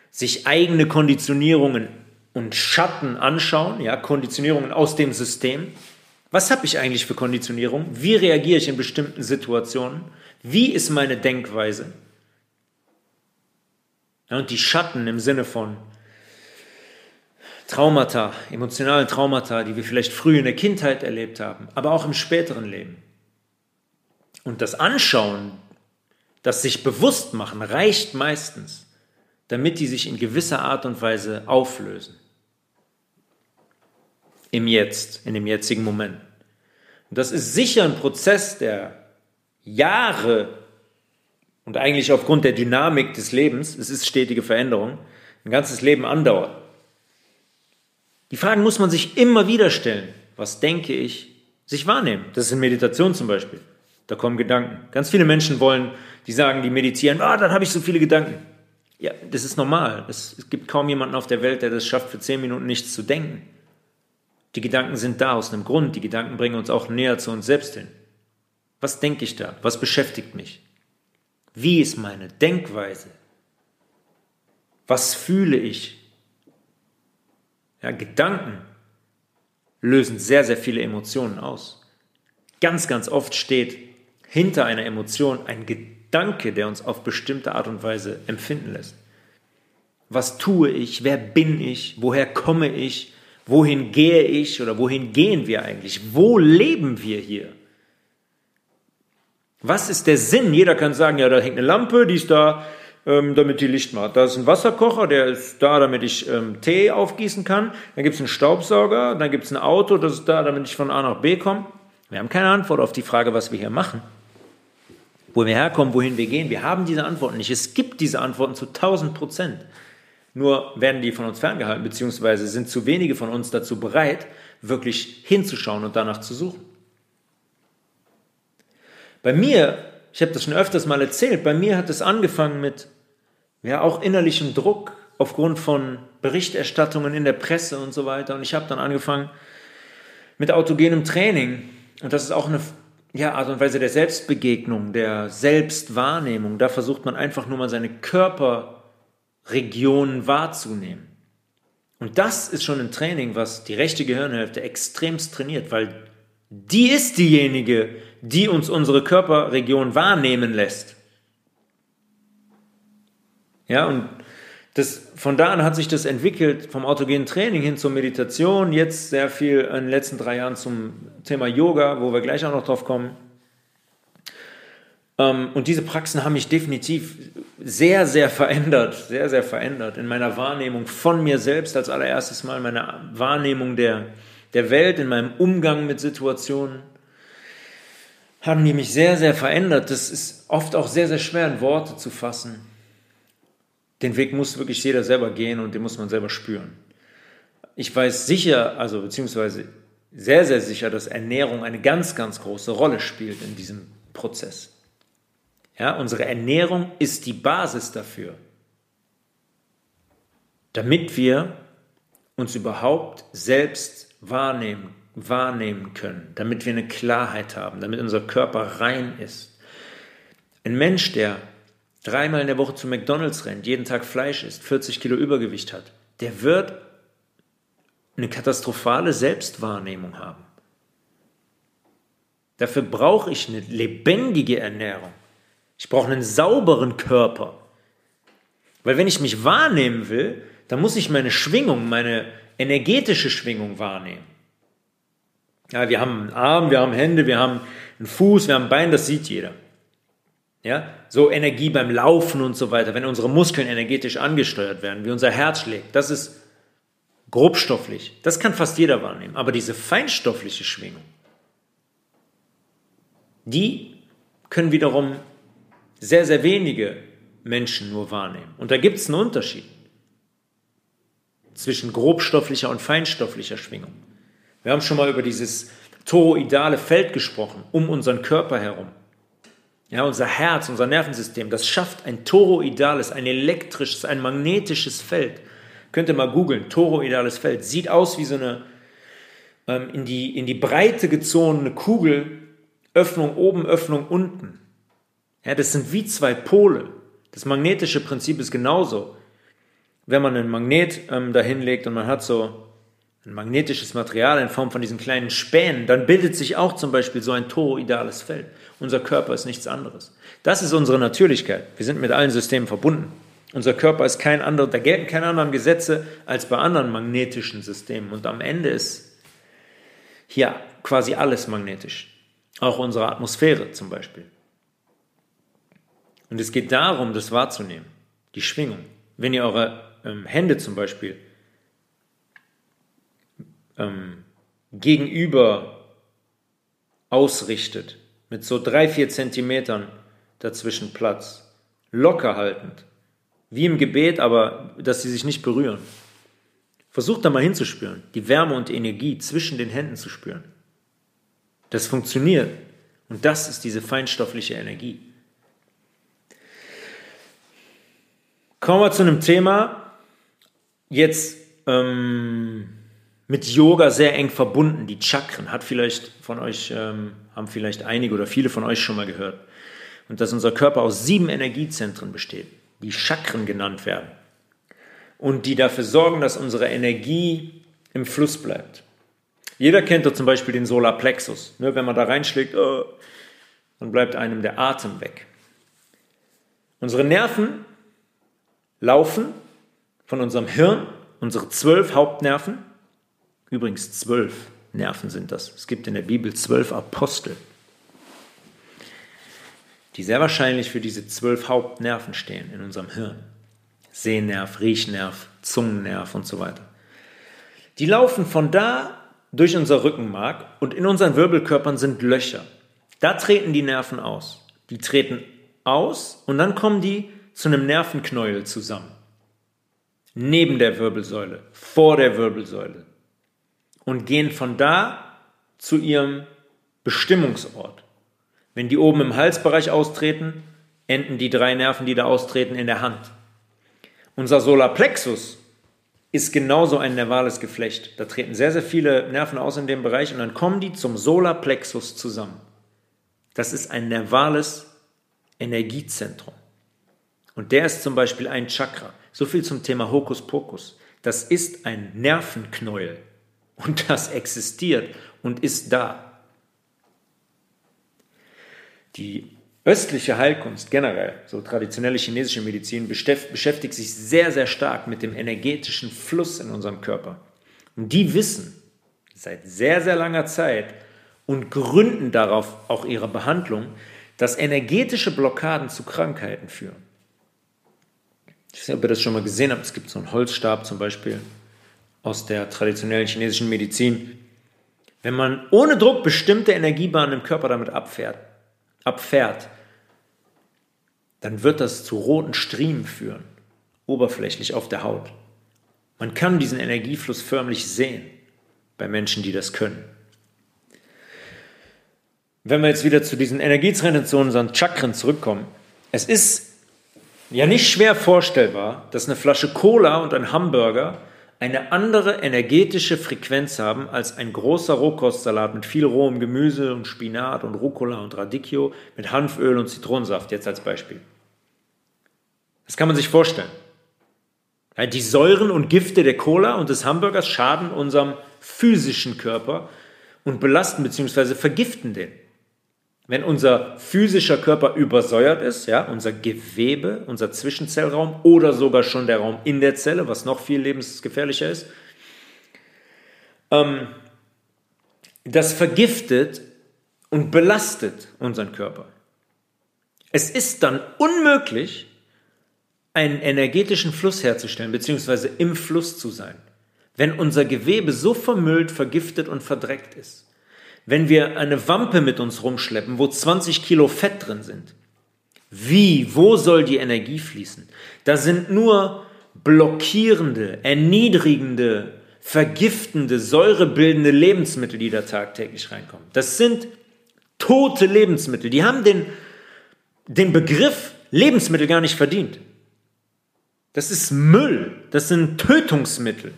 sich eigene Konditionierungen und Schatten anschauen, ja, Konditionierungen aus dem System. Was habe ich eigentlich für Konditionierung? Wie reagiere ich in bestimmten Situationen? Wie ist meine Denkweise? Ja, und die Schatten im Sinne von Traumata, emotionalen Traumata, die wir vielleicht früh in der Kindheit erlebt haben, aber auch im späteren Leben. Und das Anschauen, das sich bewusst machen, reicht meistens, damit die sich in gewisser Art und Weise auflösen. Im Jetzt, in dem jetzigen Moment. Und das ist sicher ein Prozess, der Jahre und eigentlich aufgrund der Dynamik des Lebens, es ist stetige Veränderung, ein ganzes Leben andauert. Die Fragen muss man sich immer wieder stellen. Was denke ich? Sich wahrnehmen. Das ist in Meditation zum Beispiel. Da kommen Gedanken. Ganz viele Menschen wollen, die sagen, die meditieren, ah, dann habe ich so viele Gedanken. Ja, das ist normal. Es, es gibt kaum jemanden auf der Welt, der das schafft, für zehn Minuten nichts zu denken. Die Gedanken sind da aus einem Grund. Die Gedanken bringen uns auch näher zu uns selbst hin. Was denke ich da? Was beschäftigt mich? Wie ist meine Denkweise? Was fühle ich? Ja, Gedanken lösen sehr, sehr viele Emotionen aus. Ganz, ganz oft steht hinter einer Emotion ein Gedanke, der uns auf bestimmte Art und Weise empfinden lässt. Was tue ich? Wer bin ich? Woher komme ich? Wohin gehe ich oder wohin gehen wir eigentlich? Wo leben wir hier? Was ist der Sinn? Jeder kann sagen, ja, da hängt eine Lampe, die ist da, ähm, damit die Licht macht. Da ist ein Wasserkocher, der ist da, damit ich ähm, Tee aufgießen kann. Dann gibt es einen Staubsauger, dann gibt es ein Auto, das ist da, damit ich von A nach B komme. Wir haben keine Antwort auf die Frage, was wir hier machen. Wo wir herkommen, wohin wir gehen. Wir haben diese Antworten nicht. Es gibt diese Antworten zu 1000 Prozent. Nur werden die von uns ferngehalten, beziehungsweise sind zu wenige von uns dazu bereit, wirklich hinzuschauen und danach zu suchen. Bei mir, ich habe das schon öfters mal erzählt, bei mir hat es angefangen mit ja auch innerlichem Druck aufgrund von Berichterstattungen in der Presse und so weiter. Und ich habe dann angefangen mit autogenem Training. Und das ist auch eine ja, Art und Weise der Selbstbegegnung, der Selbstwahrnehmung. Da versucht man einfach nur mal seine Körperregionen wahrzunehmen. Und das ist schon ein Training, was die rechte Gehirnhälfte extremst trainiert, weil die ist diejenige, die uns unsere Körperregion wahrnehmen lässt. Ja, und das, von da an hat sich das entwickelt, vom autogenen Training hin zur Meditation, jetzt sehr viel in den letzten drei Jahren zum Thema Yoga, wo wir gleich auch noch drauf kommen. Ähm, und diese Praxen haben mich definitiv sehr, sehr verändert, sehr, sehr verändert in meiner Wahrnehmung von mir selbst als allererstes Mal, meine Wahrnehmung der, der Welt, in meinem Umgang mit Situationen, haben die mich sehr, sehr verändert. Das ist oft auch sehr, sehr schwer in Worte zu fassen. Den Weg muss wirklich jeder selber gehen und den muss man selber spüren. Ich weiß sicher, also beziehungsweise sehr, sehr sicher, dass Ernährung eine ganz, ganz große Rolle spielt in diesem Prozess. Ja, unsere Ernährung ist die Basis dafür, damit wir uns überhaupt selbst wahrnehmen, wahrnehmen können, damit wir eine Klarheit haben, damit unser Körper rein ist. Ein Mensch, der dreimal in der Woche zu McDonald's rennt, jeden Tag Fleisch isst, 40 Kilo Übergewicht hat, der wird eine katastrophale Selbstwahrnehmung haben. Dafür brauche ich eine lebendige Ernährung. Ich brauche einen sauberen Körper. Weil wenn ich mich wahrnehmen will, dann muss ich meine Schwingung, meine energetische Schwingung wahrnehmen. Ja, wir haben einen Arm, wir haben Hände, wir haben einen Fuß, wir haben ein Bein, das sieht jeder. Ja, so Energie beim Laufen und so weiter, wenn unsere Muskeln energetisch angesteuert werden, wie unser Herz schlägt, das ist grobstofflich, das kann fast jeder wahrnehmen. Aber diese feinstoffliche Schwingung, die können wiederum sehr, sehr wenige Menschen nur wahrnehmen. Und da gibt es einen Unterschied zwischen grobstofflicher und feinstofflicher Schwingung. Wir haben schon mal über dieses toroidale Feld gesprochen, um unseren Körper herum. Ja, unser Herz, unser Nervensystem, das schafft ein toroidales, ein elektrisches, ein magnetisches Feld. Könnt ihr mal googeln, toroidales Feld. Sieht aus wie so eine ähm, in, die, in die Breite gezogene Kugel, Öffnung oben, Öffnung unten. Ja, das sind wie zwei Pole. Das magnetische Prinzip ist genauso. Wenn man ein Magnet ähm, dahin legt und man hat so ein magnetisches Material in Form von diesen kleinen Spänen, dann bildet sich auch zum Beispiel so ein toroidales Feld. Unser Körper ist nichts anderes. Das ist unsere Natürlichkeit. Wir sind mit allen Systemen verbunden. Unser Körper ist kein anderer, da gelten keine anderen Gesetze als bei anderen magnetischen Systemen. Und am Ende ist hier quasi alles magnetisch. Auch unsere Atmosphäre zum Beispiel. Und es geht darum, das wahrzunehmen, die Schwingung. Wenn ihr eure ähm, Hände zum Beispiel ähm, gegenüber ausrichtet, mit so drei, vier Zentimetern dazwischen Platz, locker haltend, wie im Gebet, aber dass sie sich nicht berühren. Versucht da mal hinzuspüren, die Wärme und Energie zwischen den Händen zu spüren. Das funktioniert und das ist diese feinstoffliche Energie. Kommen wir zu einem Thema, jetzt ähm, mit Yoga sehr eng verbunden, die Chakren, hat vielleicht von euch, ähm, haben vielleicht einige oder viele von euch schon mal gehört. Und dass unser Körper aus sieben Energiezentren besteht, die Chakren genannt werden. Und die dafür sorgen, dass unsere Energie im Fluss bleibt. Jeder kennt doch zum Beispiel den Solarplexus. Ne, wenn man da reinschlägt, oh, dann bleibt einem der Atem weg. Unsere Nerven laufen von unserem Hirn, unsere zwölf Hauptnerven, Übrigens zwölf Nerven sind das. Es gibt in der Bibel zwölf Apostel, die sehr wahrscheinlich für diese zwölf Hauptnerven stehen in unserem Hirn. Sehnerv, Riechnerv, Zungennerv und so weiter. Die laufen von da durch unser Rückenmark und in unseren Wirbelkörpern sind Löcher. Da treten die Nerven aus. Die treten aus und dann kommen die zu einem Nervenknäuel zusammen. Neben der Wirbelsäule, vor der Wirbelsäule, und gehen von da zu ihrem Bestimmungsort. Wenn die oben im Halsbereich austreten, enden die drei Nerven, die da austreten, in der Hand. Unser Solarplexus ist genauso ein nervales Geflecht. Da treten sehr, sehr viele Nerven aus in dem Bereich und dann kommen die zum Solarplexus zusammen. Das ist ein nervales Energiezentrum. Und der ist zum Beispiel ein Chakra. So viel zum Thema Hokuspokus. Das ist ein Nervenknäuel. Und das existiert und ist da. Die östliche Heilkunst generell, so traditionelle chinesische Medizin, beschäftigt sich sehr, sehr stark mit dem energetischen Fluss in unserem Körper. Und die wissen seit sehr, sehr langer Zeit und gründen darauf auch ihre Behandlung, dass energetische Blockaden zu Krankheiten führen. Ich weiß nicht, ob ihr das schon mal gesehen habt. Es gibt so einen Holzstab zum Beispiel, aus der traditionellen chinesischen Medizin. Wenn man ohne Druck bestimmte Energiebahnen im Körper damit abfährt, abfährt, dann wird das zu roten Striemen führen, oberflächlich auf der Haut. Man kann diesen Energiefluss förmlich sehen bei Menschen, die das können. Wenn wir jetzt wieder zu diesen Energietrennern, zu unseren Chakren zurückkommen, es ist ja nicht schwer vorstellbar, dass eine Flasche Cola und ein Hamburger eine andere energetische Frequenz haben als ein großer Rohkostsalat mit viel rohem Gemüse und Spinat und Rucola und Radicchio mit Hanföl und Zitronensaft, jetzt als Beispiel. Das kann man sich vorstellen. Die Säuren und Gifte der Cola und des Hamburgers schaden unserem physischen Körper und belasten bzw. vergiften den. Wenn unser physischer Körper übersäuert ist, ja, unser Gewebe, unser Zwischenzellraum oder sogar schon der Raum in der Zelle, was noch viel lebensgefährlicher ist, ähm, das vergiftet und belastet unseren Körper. Es ist dann unmöglich, einen energetischen Fluss herzustellen, beziehungsweise im Fluss zu sein. wenn unser Gewebe so vermüllt, vergiftet und verdreckt ist, wenn wir eine Wampe mit uns rumschleppen, wo 20 Kilo Fett drin sind, wie, wo soll die Energie fließen? Da sind nur blockierende, erniedrigende, vergiftende, säurebildende Lebensmittel, die da tagtäglich reinkommen. Das sind tote Lebensmittel. Die haben den, den Begriff Lebensmittel gar nicht verdient. Das ist Müll. Das sind Tötungsmittel.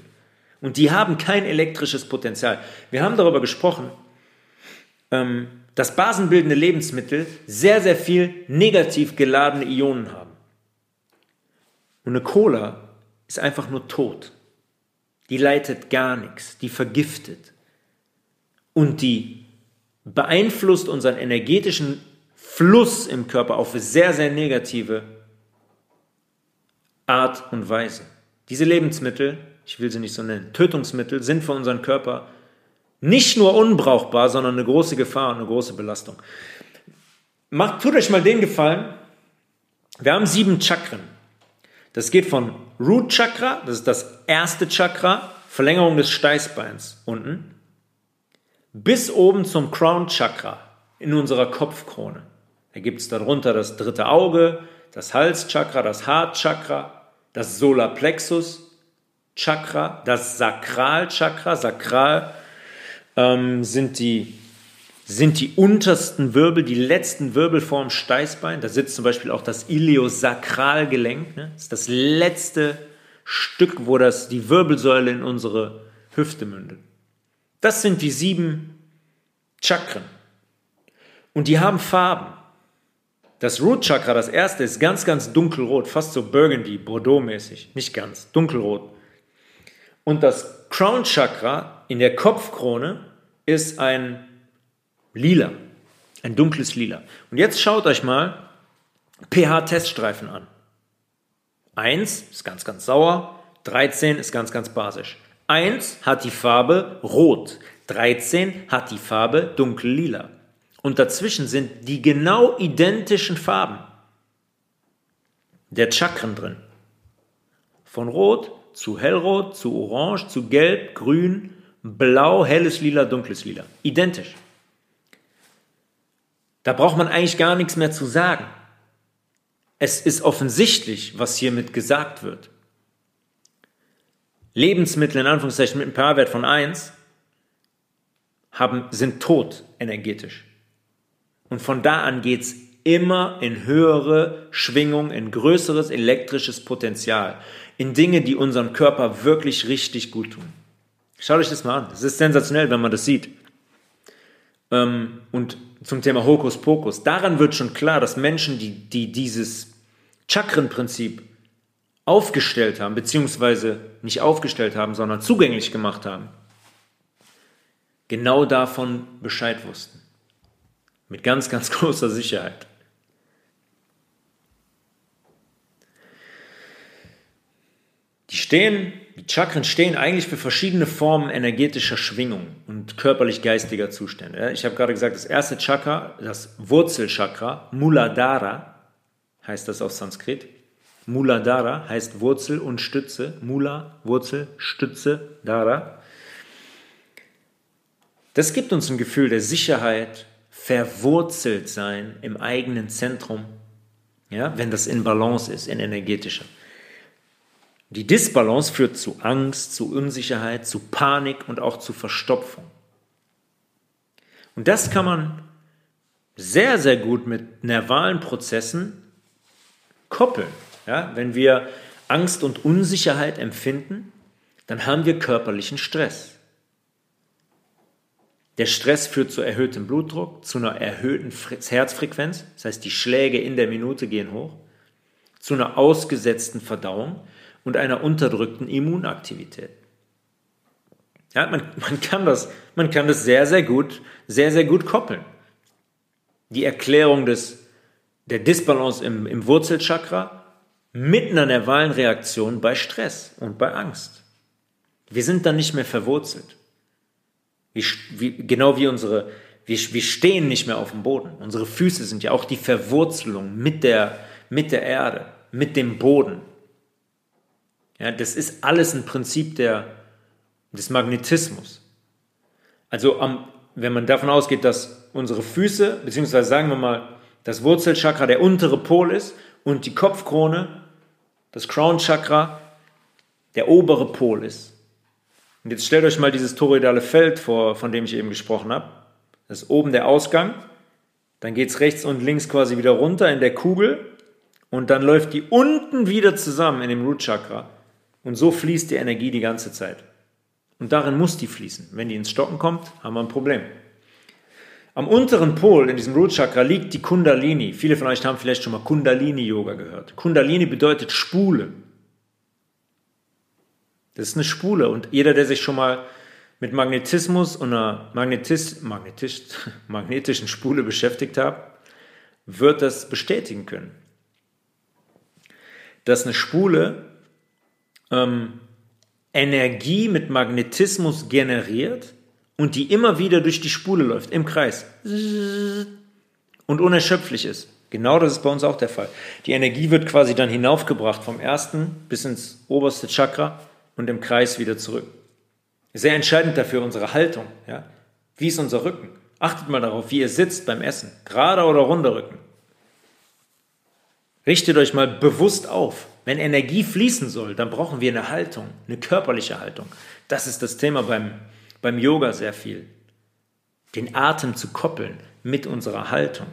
Und die haben kein elektrisches Potenzial. Wir haben darüber gesprochen, ähm, dass basenbildende Lebensmittel sehr, sehr viel negativ geladene Ionen haben. Und eine Cola ist einfach nur tot. Die leitet gar nichts, die vergiftet. Und die beeinflusst unseren energetischen Fluss im Körper auf sehr, sehr negative Art und Weise. Diese Lebensmittel, ich will sie nicht so nennen, Tötungsmittel sind für unseren Körper nicht nur unbrauchbar, sondern eine große Gefahr und eine große Belastung. Macht, tut euch mal den Gefallen. Wir haben sieben Chakren. Das geht von Root Chakra, das ist das erste Chakra, Verlängerung des Steißbeins unten, bis oben zum Crown Chakra in unserer Kopfkrone. Da gibt es darunter das dritte Auge, das Halschakra, das Heartchakra, das Solarplexus Chakra, das Sakralchakra. Sakral ähm, sind, die, sind die untersten Wirbel, die letzten Wirbel vorm Steißbein. Da sitzt zum Beispiel auch das Iliosakralgelenk. Ne? Das ist das letzte Stück, wo das, die Wirbelsäule in unsere Hüfte mündet. Das sind die sieben Chakren. Und die haben Farben. Das Root Chakra, das erste, ist ganz, ganz dunkelrot, fast so Burgundy, Bordeaux-mäßig. Nicht ganz, dunkelrot. Und das Crown Chakra in der Kopfkrone ist ein Lila, ein dunkles Lila. Und jetzt schaut euch mal pH-Teststreifen an. 1 ist ganz, ganz sauer, 13 ist ganz, ganz basisch. 1 hat die Farbe rot, 13 hat die Farbe dunkel-lila. Und dazwischen sind die genau identischen Farben der Chakren drin. Von Rot zu Hellrot, zu Orange, zu Gelb, Grün, Blau, helles Lila, dunkles Lila. Identisch. Da braucht man eigentlich gar nichts mehr zu sagen. Es ist offensichtlich, was hiermit gesagt wird. Lebensmittel in Anführungszeichen mit einem pH-Wert von 1 haben, sind tot energetisch. Und von da an geht es immer in höhere Schwingung, in größeres elektrisches Potenzial, in Dinge, die unserem Körper wirklich richtig gut tun. Schaut euch das mal an. Es ist sensationell, wenn man das sieht. Ähm, und zum Thema Hokuspokus. Daran wird schon klar, dass Menschen, die, die dieses Chakrenprinzip aufgestellt haben, beziehungsweise nicht aufgestellt haben, sondern zugänglich gemacht haben, genau davon Bescheid wussten. Mit ganz, ganz großer Sicherheit. Die stehen, die Chakren stehen eigentlich für verschiedene Formen energetischer Schwingung und körperlich-geistiger Zustände. Ich habe gerade gesagt, das erste Chakra, das Wurzelchakra, Muladhara, heißt das auf Sanskrit. Muladhara heißt Wurzel und Stütze. Mula, Wurzel, Stütze, Dara. Das gibt uns ein Gefühl der Sicherheit, verwurzelt sein im eigenen Zentrum, ja, wenn das in Balance ist, in energetischer. Die Disbalance führt zu Angst, zu Unsicherheit, zu Panik und auch zu Verstopfung. Und das kann man sehr, sehr gut mit nervalen Prozessen koppeln. Ja, wenn wir Angst und Unsicherheit empfinden, dann haben wir körperlichen Stress. Der Stress führt zu erhöhtem Blutdruck, zu einer erhöhten Herzfrequenz, das heißt die Schläge in der Minute gehen hoch, zu einer ausgesetzten Verdauung und einer unterdrückten Immunaktivität. Ja, man, man, kann das, man kann das sehr, sehr gut, sehr, sehr gut koppeln. Die Erklärung des, der Disbalance im, im Wurzelchakra mit einer nervalen Reaktion bei Stress und bei Angst. Wir sind dann nicht mehr verwurzelt. Wie, wie, genau wie unsere, wir, wir stehen nicht mehr auf dem Boden. Unsere Füße sind ja auch die Verwurzelung mit der, mit der Erde, mit dem Boden. Ja, das ist alles ein Prinzip der des Magnetismus. Also am, wenn man davon ausgeht, dass unsere Füße, beziehungsweise sagen wir mal, das Wurzelchakra der untere Pol ist und die Kopfkrone, das Crown Chakra, der obere Pol ist. Und jetzt stellt euch mal dieses toroidale Feld vor, von dem ich eben gesprochen habe. Das ist oben der Ausgang, dann geht es rechts und links quasi wieder runter in der Kugel und dann läuft die unten wieder zusammen in dem Root Chakra. Und so fließt die Energie die ganze Zeit. Und darin muss die fließen. Wenn die ins Stocken kommt, haben wir ein Problem. Am unteren Pol in diesem Root Chakra liegt die Kundalini. Viele von euch haben vielleicht schon mal Kundalini Yoga gehört. Kundalini bedeutet Spule. Das ist eine Spule und jeder, der sich schon mal mit Magnetismus und einer Magnetis, Magnetisch, magnetischen Spule beschäftigt hat, wird das bestätigen können. Dass eine Spule ähm, Energie mit Magnetismus generiert und die immer wieder durch die Spule läuft, im Kreis und unerschöpflich ist. Genau das ist bei uns auch der Fall. Die Energie wird quasi dann hinaufgebracht vom ersten bis ins oberste Chakra und im Kreis wieder zurück. Sehr entscheidend dafür unsere Haltung. Ja? Wie ist unser Rücken? Achtet mal darauf, wie ihr sitzt beim Essen. Gerader oder runder Rücken. Richtet euch mal bewusst auf. Wenn Energie fließen soll, dann brauchen wir eine Haltung, eine körperliche Haltung. Das ist das Thema beim beim Yoga sehr viel. Den Atem zu koppeln mit unserer Haltung.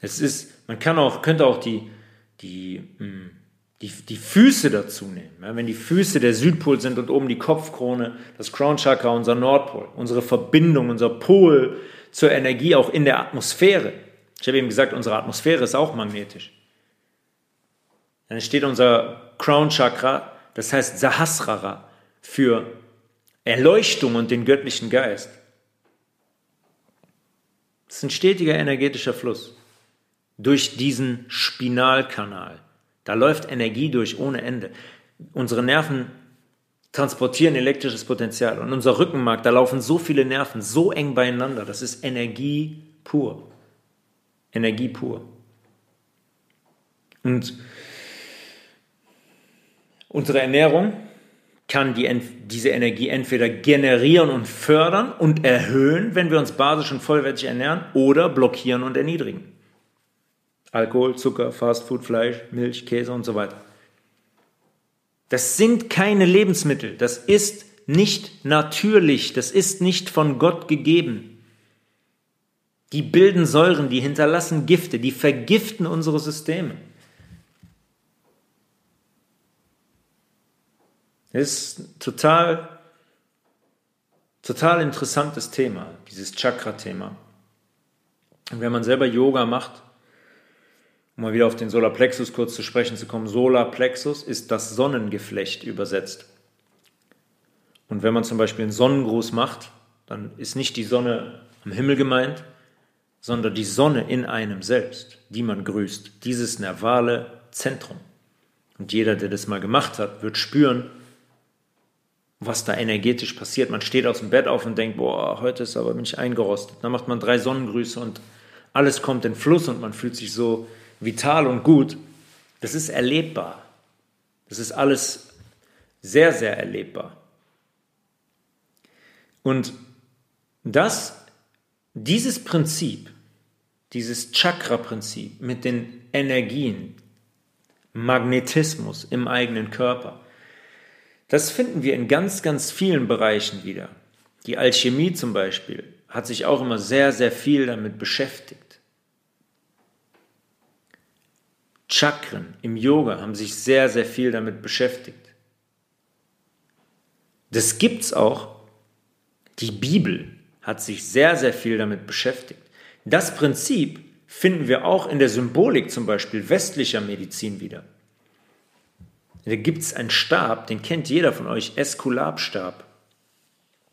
Es ist, man kann auch, könnte auch die, die, hm, die, die Füße dazu nehmen. Ja, wenn die Füße der Südpol sind und oben die Kopfkrone, das Crown Chakra, unser Nordpol, unsere Verbindung, unser Pol zur Energie auch in der Atmosphäre. Ich habe eben gesagt, unsere Atmosphäre ist auch magnetisch. Dann steht unser Crown Chakra, das heißt Sahasrara, für Erleuchtung und den göttlichen Geist. Das ist ein stetiger energetischer Fluss durch diesen Spinalkanal. Da läuft Energie durch ohne Ende. Unsere Nerven transportieren elektrisches Potenzial und unser Rückenmark, da laufen so viele Nerven so eng beieinander. Das ist Energie pur. Energie pur. Und Unsere Ernährung kann die, diese Energie entweder generieren und fördern und erhöhen, wenn wir uns basisch und vollwertig ernähren, oder blockieren und erniedrigen. Alkohol, Zucker, Fastfood, Fleisch, Milch, Käse und so weiter. Das sind keine Lebensmittel. Das ist nicht natürlich. Das ist nicht von Gott gegeben. Die bilden Säuren, die hinterlassen Gifte, die vergiften unsere Systeme. Das ist ein total, total interessantes Thema, dieses Chakra-Thema. Und wenn man selber Yoga macht, um mal wieder auf den Solarplexus kurz zu sprechen zu kommen, Solarplexus ist das Sonnengeflecht übersetzt. Und wenn man zum Beispiel einen Sonnengruß macht, dann ist nicht die Sonne am Himmel gemeint, sondern die Sonne in einem selbst, die man grüßt, dieses nervale Zentrum. Und jeder, der das mal gemacht hat, wird spüren, was da energetisch passiert. Man steht aus dem Bett auf und denkt, boah, heute ist aber nicht eingerostet. Dann macht man drei Sonnengrüße und alles kommt in Fluss und man fühlt sich so vital und gut. Das ist erlebbar. Das ist alles sehr, sehr erlebbar. Und das, dieses Prinzip, dieses Chakra-Prinzip mit den Energien, Magnetismus im eigenen Körper, das finden wir in ganz, ganz vielen Bereichen wieder. Die Alchemie zum Beispiel hat sich auch immer sehr, sehr viel damit beschäftigt. Chakren im Yoga haben sich sehr, sehr viel damit beschäftigt. Das gibt's auch. Die Bibel hat sich sehr, sehr viel damit beschäftigt. Das Prinzip finden wir auch in der Symbolik zum Beispiel westlicher Medizin wieder. Da gibt es einen Stab, den kennt jeder von euch, Eskulapstab.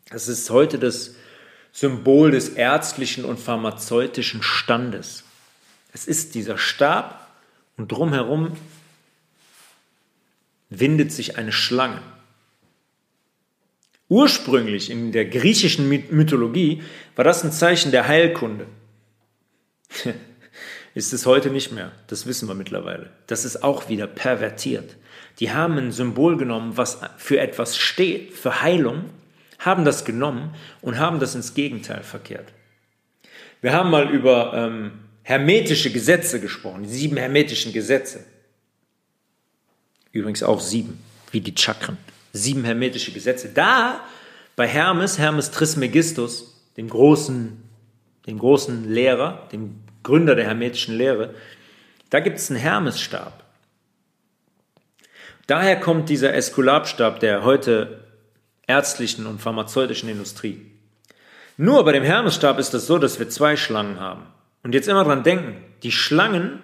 Das ist heute das Symbol des ärztlichen und pharmazeutischen Standes. Es ist dieser Stab und drumherum windet sich eine Schlange. Ursprünglich in der griechischen Mythologie war das ein Zeichen der Heilkunde. ist es heute nicht mehr. Das wissen wir mittlerweile. Das ist auch wieder pervertiert. Die haben ein Symbol genommen, was für etwas steht, für Heilung, haben das genommen und haben das ins Gegenteil verkehrt. Wir haben mal über ähm, hermetische Gesetze gesprochen, die sieben hermetischen Gesetze. Übrigens auch sieben, wie die Chakren. Sieben hermetische Gesetze. Da bei Hermes, Hermes Trismegistus, dem großen, dem großen Lehrer, dem Gründer der hermetischen Lehre, da gibt es einen Hermesstab. Daher kommt dieser Eskulapstab der heute ärztlichen und pharmazeutischen Industrie. Nur bei dem Hermesstab ist es das so, dass wir zwei Schlangen haben. Und jetzt immer dran denken, die Schlangen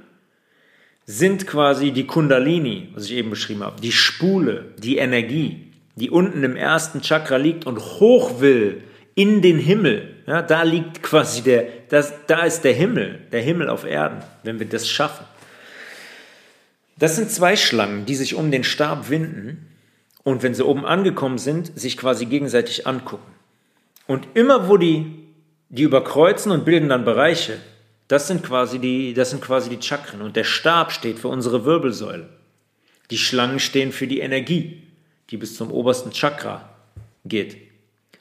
sind quasi die Kundalini, was ich eben beschrieben habe, die Spule, die Energie, die unten im ersten Chakra liegt und hoch will in den Himmel. Ja, da liegt quasi der, das, da ist der Himmel, der Himmel auf Erden, wenn wir das schaffen. Das sind zwei Schlangen, die sich um den Stab winden und wenn sie oben angekommen sind, sich quasi gegenseitig angucken. Und immer wo die, die überkreuzen und bilden dann Bereiche, das sind quasi die, das sind quasi die Chakren. Und der Stab steht für unsere Wirbelsäule. Die Schlangen stehen für die Energie, die bis zum obersten Chakra geht.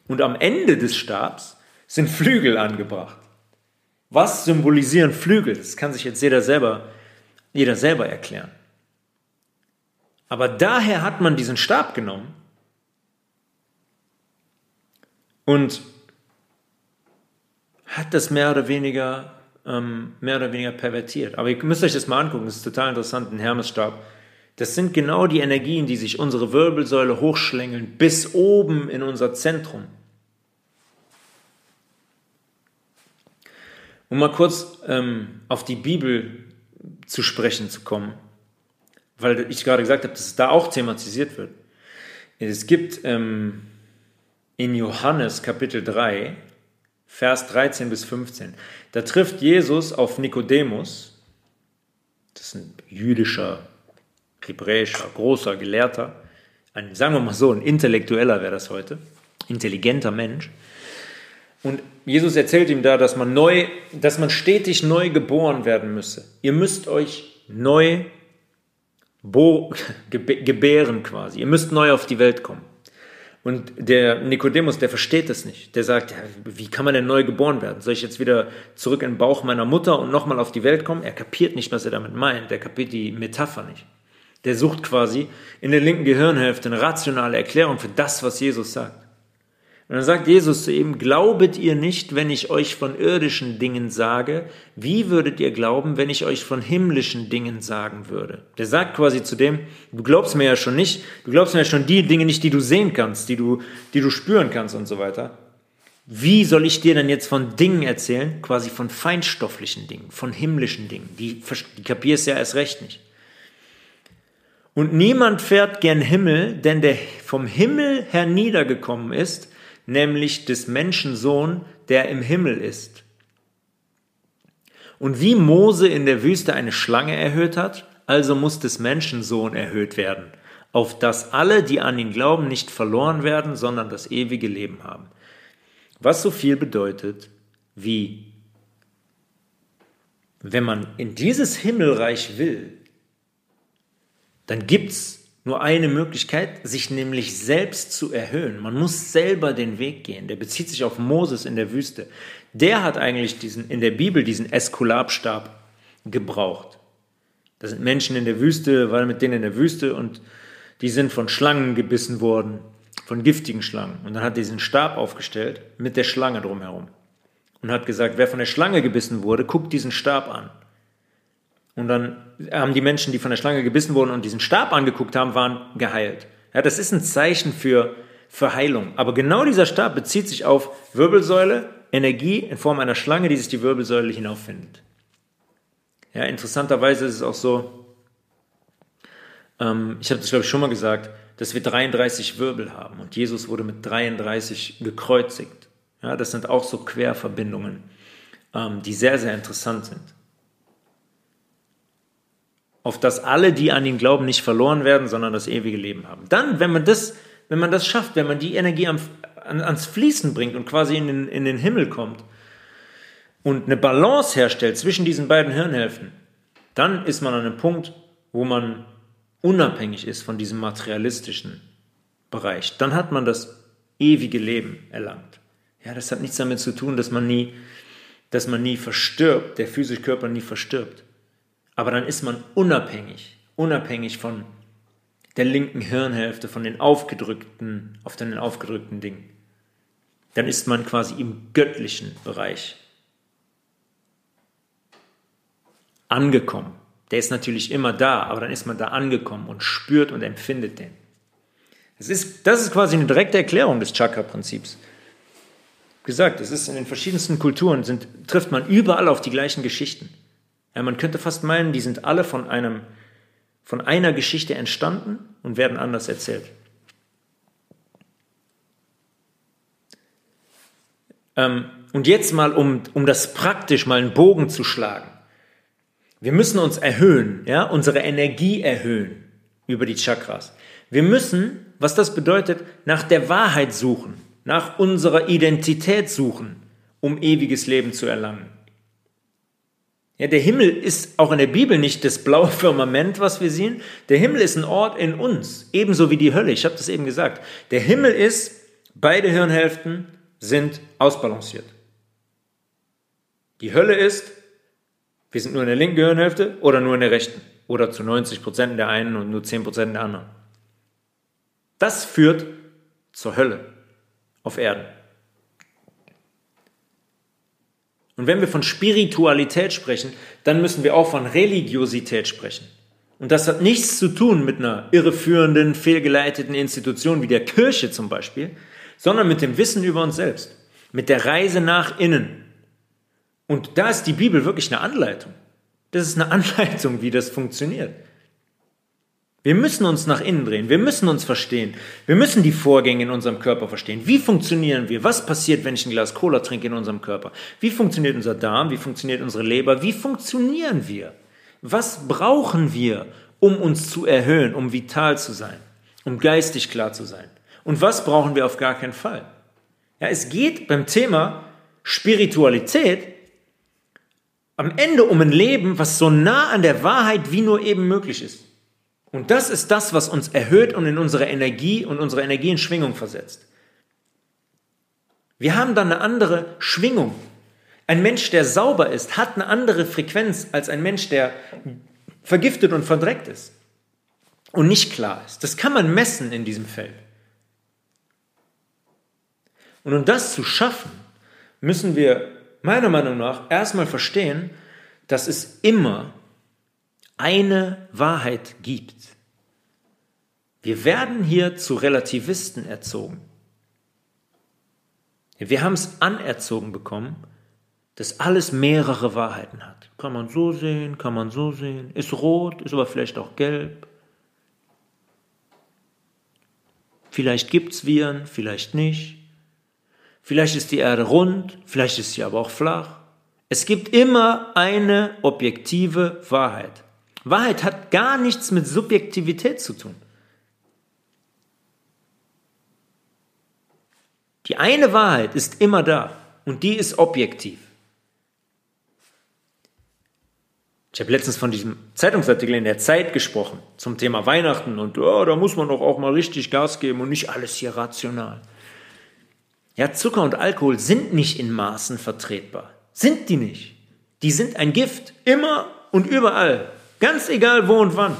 Und am Ende des Stabs sind Flügel angebracht. Was symbolisieren Flügel? Das kann sich jetzt jeder selber, jeder selber erklären. Aber daher hat man diesen Stab genommen und hat das mehr oder weniger ähm, mehr oder weniger pervertiert. Aber ihr müsst euch das mal angucken, das ist total interessant, ein Hermesstab. Das sind genau die Energien, die sich unsere Wirbelsäule hochschlängeln bis oben in unser Zentrum. Um mal kurz ähm, auf die Bibel zu sprechen zu kommen, weil ich gerade gesagt habe, dass es da auch thematisiert wird. Es gibt ähm, in Johannes Kapitel 3, Vers 13 bis 15, da trifft Jesus auf Nikodemus, das ist ein jüdischer, hebräischer, großer Gelehrter, ein, sagen wir mal so, ein Intellektueller wäre das heute, intelligenter Mensch. Und Jesus erzählt ihm da, dass man neu, dass man stetig neu geboren werden müsse. Ihr müsst euch neu gebären quasi. Ihr müsst neu auf die Welt kommen. Und der Nikodemus, der versteht das nicht. Der sagt, ja, wie kann man denn neu geboren werden? Soll ich jetzt wieder zurück in den Bauch meiner Mutter und nochmal auf die Welt kommen? Er kapiert nicht, was er damit meint. Der kapiert die Metapher nicht. Der sucht quasi in der linken Gehirnhälfte eine rationale Erklärung für das, was Jesus sagt. Und dann sagt Jesus zu ihm, glaubet ihr nicht, wenn ich euch von irdischen Dingen sage? Wie würdet ihr glauben, wenn ich euch von himmlischen Dingen sagen würde? Der sagt quasi zu dem, du glaubst mir ja schon nicht, du glaubst mir ja schon die Dinge nicht, die du sehen kannst, die du, die du spüren kannst und so weiter. Wie soll ich dir dann jetzt von Dingen erzählen? Quasi von feinstofflichen Dingen, von himmlischen Dingen. Die, die kapierst ja erst recht nicht. Und niemand fährt gern Himmel, denn der vom Himmel herniedergekommen ist, nämlich des Menschensohn, der im Himmel ist. Und wie Mose in der Wüste eine Schlange erhöht hat, also muss des Menschensohn erhöht werden, auf dass alle, die an ihn glauben, nicht verloren werden, sondern das ewige Leben haben. Was so viel bedeutet wie, wenn man in dieses Himmelreich will, dann gibt's nur eine Möglichkeit, sich nämlich selbst zu erhöhen. Man muss selber den Weg gehen. Der bezieht sich auf Moses in der Wüste. Der hat eigentlich diesen, in der Bibel diesen Eskulapstab gebraucht. Da sind Menschen in der Wüste, war mit denen in der Wüste und die sind von Schlangen gebissen worden, von giftigen Schlangen. Und dann hat er diesen Stab aufgestellt mit der Schlange drumherum und hat gesagt, wer von der Schlange gebissen wurde, guckt diesen Stab an. Und dann haben die Menschen, die von der Schlange gebissen wurden und diesen Stab angeguckt haben, waren geheilt. Ja, das ist ein Zeichen für, für Heilung. Aber genau dieser Stab bezieht sich auf Wirbelsäule, Energie in Form einer Schlange, die sich die Wirbelsäule hinauffindet. Ja, interessanterweise ist es auch so, ähm, ich habe das glaube ich schon mal gesagt, dass wir 33 Wirbel haben und Jesus wurde mit 33 gekreuzigt. Ja, das sind auch so Querverbindungen, ähm, die sehr, sehr interessant sind auf dass alle, die an ihn glauben, nicht verloren werden, sondern das ewige Leben haben. Dann, wenn man das, wenn man das schafft, wenn man die Energie am, an, ans Fließen bringt und quasi in den, in den Himmel kommt, und eine Balance herstellt zwischen diesen beiden Hirnhälften, dann ist man an einem Punkt, wo man unabhängig ist von diesem materialistischen Bereich. Dann hat man das ewige Leben erlangt. Ja, das hat nichts damit zu tun, dass man nie, dass man nie verstirbt, der physische Körper nie verstirbt. Aber dann ist man unabhängig, unabhängig von der linken Hirnhälfte, von den aufgedrückten, auf den aufgedrückten Dingen. Dann ist man quasi im göttlichen Bereich angekommen. Der ist natürlich immer da, aber dann ist man da angekommen und spürt und empfindet den. Das ist, das ist quasi eine direkte Erklärung des Chakra-Prinzips. Gesagt, es ist in den verschiedensten Kulturen, sind, trifft man überall auf die gleichen Geschichten. Man könnte fast meinen, die sind alle von, einem, von einer Geschichte entstanden und werden anders erzählt. Ähm, und jetzt mal, um, um das praktisch mal einen Bogen zu schlagen. Wir müssen uns erhöhen, ja, unsere Energie erhöhen über die Chakras. Wir müssen, was das bedeutet, nach der Wahrheit suchen, nach unserer Identität suchen, um ewiges Leben zu erlangen. Ja, der Himmel ist auch in der Bibel nicht das blaue Firmament, was wir sehen. Der Himmel ist ein Ort in uns, ebenso wie die Hölle. Ich habe das eben gesagt. Der Himmel ist, beide Hirnhälften sind ausbalanciert. Die Hölle ist, wir sind nur in der linken Gehirnhälfte oder nur in der rechten. Oder zu 90 Prozent der einen und nur 10 Prozent der anderen. Das führt zur Hölle auf Erden. Und wenn wir von Spiritualität sprechen, dann müssen wir auch von Religiosität sprechen. Und das hat nichts zu tun mit einer irreführenden, fehlgeleiteten Institution wie der Kirche zum Beispiel, sondern mit dem Wissen über uns selbst, mit der Reise nach innen, und da ist die Bibel wirklich eine Anleitung. Das ist eine Anleitung, wie das funktioniert. Wir müssen uns nach innen drehen, wir müssen uns verstehen, wir müssen die Vorgänge in unserem Körper verstehen. Wie funktionieren wir? Was passiert, wenn ich ein Glas Cola trinke in unserem Körper? Wie funktioniert unser Darm? Wie funktioniert unsere Leber? Wie funktionieren wir? Was brauchen wir, um uns zu erhöhen, um vital zu sein, um geistig klar zu sein? Und was brauchen wir auf gar keinen Fall? Ja, es geht beim Thema Spiritualität am Ende um ein Leben, was so nah an der Wahrheit wie nur eben möglich ist. Und das ist das, was uns erhöht und in unsere Energie und unsere Energie in Schwingung versetzt. Wir haben dann eine andere Schwingung. Ein Mensch, der sauber ist, hat eine andere Frequenz als ein Mensch, der vergiftet und verdreckt ist und nicht klar ist. Das kann man messen in diesem Feld. Und um das zu schaffen, müssen wir meiner Meinung nach erstmal verstehen, dass es immer eine Wahrheit gibt. Wir werden hier zu Relativisten erzogen. Wir haben es anerzogen bekommen, dass alles mehrere Wahrheiten hat. Kann man so sehen, kann man so sehen, ist rot, ist aber vielleicht auch gelb. Vielleicht gibt es Viren, vielleicht nicht. Vielleicht ist die Erde rund, vielleicht ist sie aber auch flach. Es gibt immer eine objektive Wahrheit. Wahrheit hat gar nichts mit Subjektivität zu tun. Die eine Wahrheit ist immer da und die ist objektiv. Ich habe letztens von diesem Zeitungsartikel in der Zeit gesprochen zum Thema Weihnachten und oh, da muss man doch auch mal richtig Gas geben und nicht alles hier rational. Ja, Zucker und Alkohol sind nicht in Maßen vertretbar. Sind die nicht. Die sind ein Gift. Immer und überall. Ganz egal wo und wann.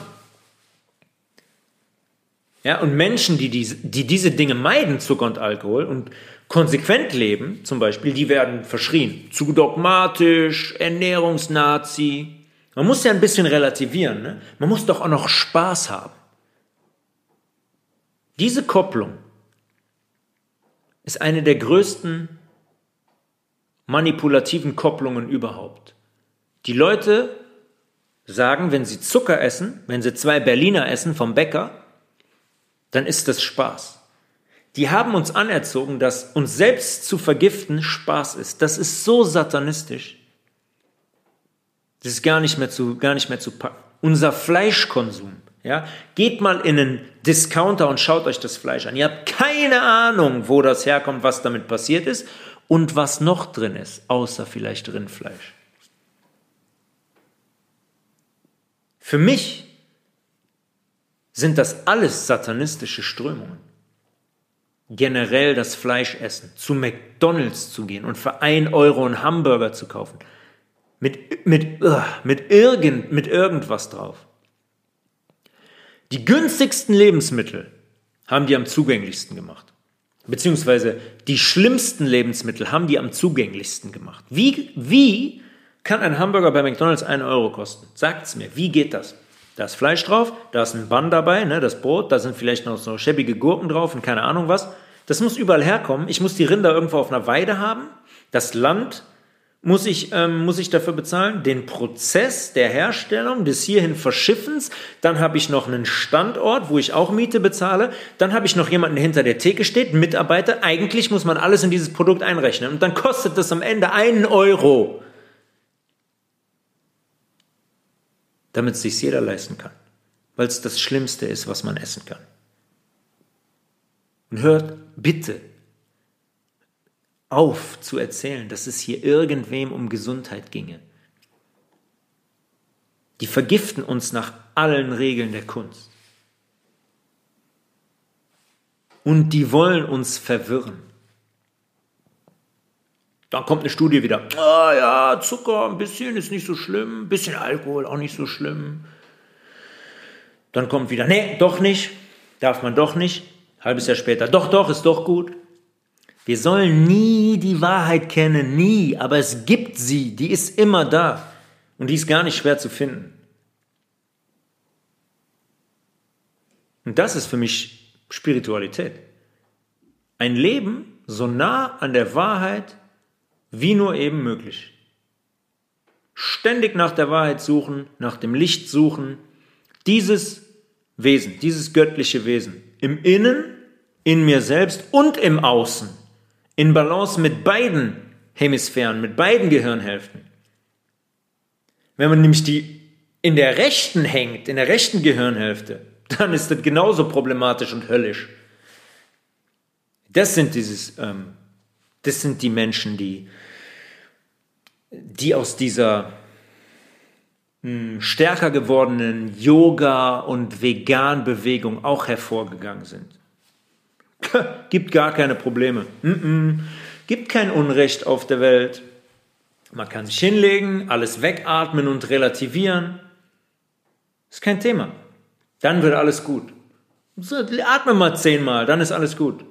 Ja, und Menschen, die diese, die diese Dinge meiden, Zucker und Alkohol, und konsequent leben, zum Beispiel, die werden verschrien. Zu dogmatisch, Ernährungsnazi. Man muss ja ein bisschen relativieren. Ne? Man muss doch auch noch Spaß haben. Diese Kopplung ist eine der größten manipulativen Kopplungen überhaupt. Die Leute sagen, wenn sie Zucker essen, wenn sie zwei Berliner essen vom Bäcker, dann ist das Spaß. Die haben uns anerzogen, dass uns selbst zu vergiften Spaß ist. Das ist so satanistisch. Das ist gar nicht mehr zu, gar nicht mehr zu packen. Unser Fleischkonsum ja, geht mal in einen Discounter und schaut euch das Fleisch an. Ihr habt keine Ahnung, wo das herkommt, was damit passiert ist. und was noch drin ist, außer vielleicht Rindfleisch. Für mich sind das alles satanistische Strömungen. Generell das Fleisch essen, zu McDonalds zu gehen und für ein Euro einen Hamburger zu kaufen. Mit, mit, mit, irgend, mit irgendwas drauf. Die günstigsten Lebensmittel haben die am zugänglichsten gemacht. Beziehungsweise die schlimmsten Lebensmittel haben die am zugänglichsten gemacht. Wie, wie kann ein Hamburger bei McDonalds einen Euro kosten? Sagt's mir, wie geht das? Da ist Fleisch drauf, da ist ein Bann dabei, ne, das Brot, da sind vielleicht noch so schäbige Gurken drauf und keine Ahnung was. Das muss überall herkommen. Ich muss die Rinder irgendwo auf einer Weide haben. Das Land muss ich, ähm, muss ich dafür bezahlen. Den Prozess der Herstellung, des hierhin Verschiffens. Dann habe ich noch einen Standort, wo ich auch Miete bezahle. Dann habe ich noch jemanden, der hinter der Theke steht, Mitarbeiter. Eigentlich muss man alles in dieses Produkt einrechnen. Und dann kostet das am Ende einen Euro. Damit es sich jeder leisten kann, weil es das Schlimmste ist, was man essen kann. Und hört bitte auf zu erzählen, dass es hier irgendwem um Gesundheit ginge. Die vergiften uns nach allen Regeln der Kunst. Und die wollen uns verwirren. Dann kommt eine Studie wieder. Ah ja, Zucker ein bisschen ist nicht so schlimm, ein bisschen Alkohol auch nicht so schlimm. Dann kommt wieder, nee, doch nicht, darf man doch nicht. Halbes Jahr später, doch, doch, ist doch gut. Wir sollen nie die Wahrheit kennen, nie, aber es gibt sie, die ist immer da und die ist gar nicht schwer zu finden. Und das ist für mich Spiritualität. Ein Leben so nah an der Wahrheit wie nur eben möglich. Ständig nach der Wahrheit suchen, nach dem Licht suchen, dieses Wesen, dieses göttliche Wesen im Innen, in mir selbst und im Außen, in Balance mit beiden Hemisphären, mit beiden Gehirnhälften. Wenn man nämlich die in der rechten hängt, in der rechten Gehirnhälfte, dann ist das genauso problematisch und höllisch. Das sind dieses ähm, das sind die Menschen, die, die aus dieser hm, stärker gewordenen Yoga- und Vegan-Bewegung auch hervorgegangen sind. Gibt gar keine Probleme. Gibt kein Unrecht auf der Welt. Man kann sich hinlegen, alles wegatmen und relativieren. Ist kein Thema. Dann wird alles gut. Atme mal zehnmal, dann ist alles gut.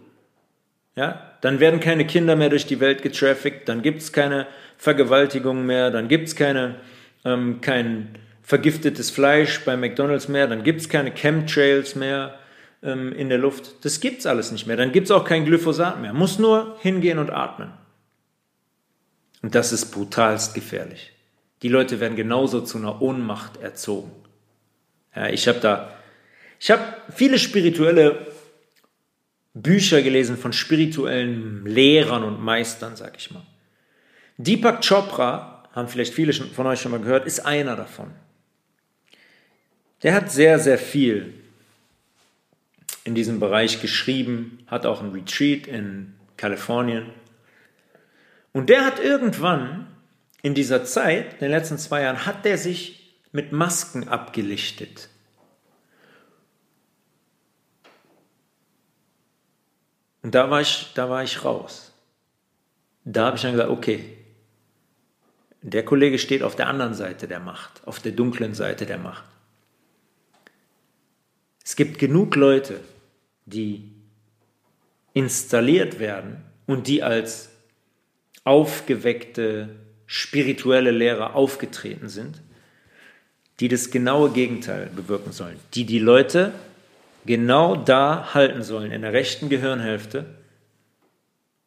Ja, dann werden keine Kinder mehr durch die Welt getraffickt, dann gibt es keine Vergewaltigungen mehr, dann gibt es keine, ähm, kein vergiftetes Fleisch bei McDonalds mehr, dann gibt es keine Chemtrails mehr ähm, in der Luft. Das gibt es alles nicht mehr. Dann gibt es auch kein Glyphosat mehr. Muss nur hingehen und atmen. Und das ist brutalst gefährlich. Die Leute werden genauso zu einer Ohnmacht erzogen. Ja, ich habe da, ich habe viele spirituelle Bücher gelesen von spirituellen Lehrern und Meistern, sag ich mal. Deepak Chopra, haben vielleicht viele von euch schon mal gehört, ist einer davon. Der hat sehr, sehr viel in diesem Bereich geschrieben, hat auch ein Retreat in Kalifornien. Und der hat irgendwann in dieser Zeit, in den letzten zwei Jahren, hat der sich mit Masken abgelichtet. Und da war ich, da war ich raus. Da habe ich dann gesagt, okay, der Kollege steht auf der anderen Seite der Macht, auf der dunklen Seite der Macht. Es gibt genug Leute, die installiert werden und die als aufgeweckte spirituelle Lehrer aufgetreten sind, die das genaue Gegenteil bewirken sollen, die die Leute genau da halten sollen, in der rechten Gehirnhälfte,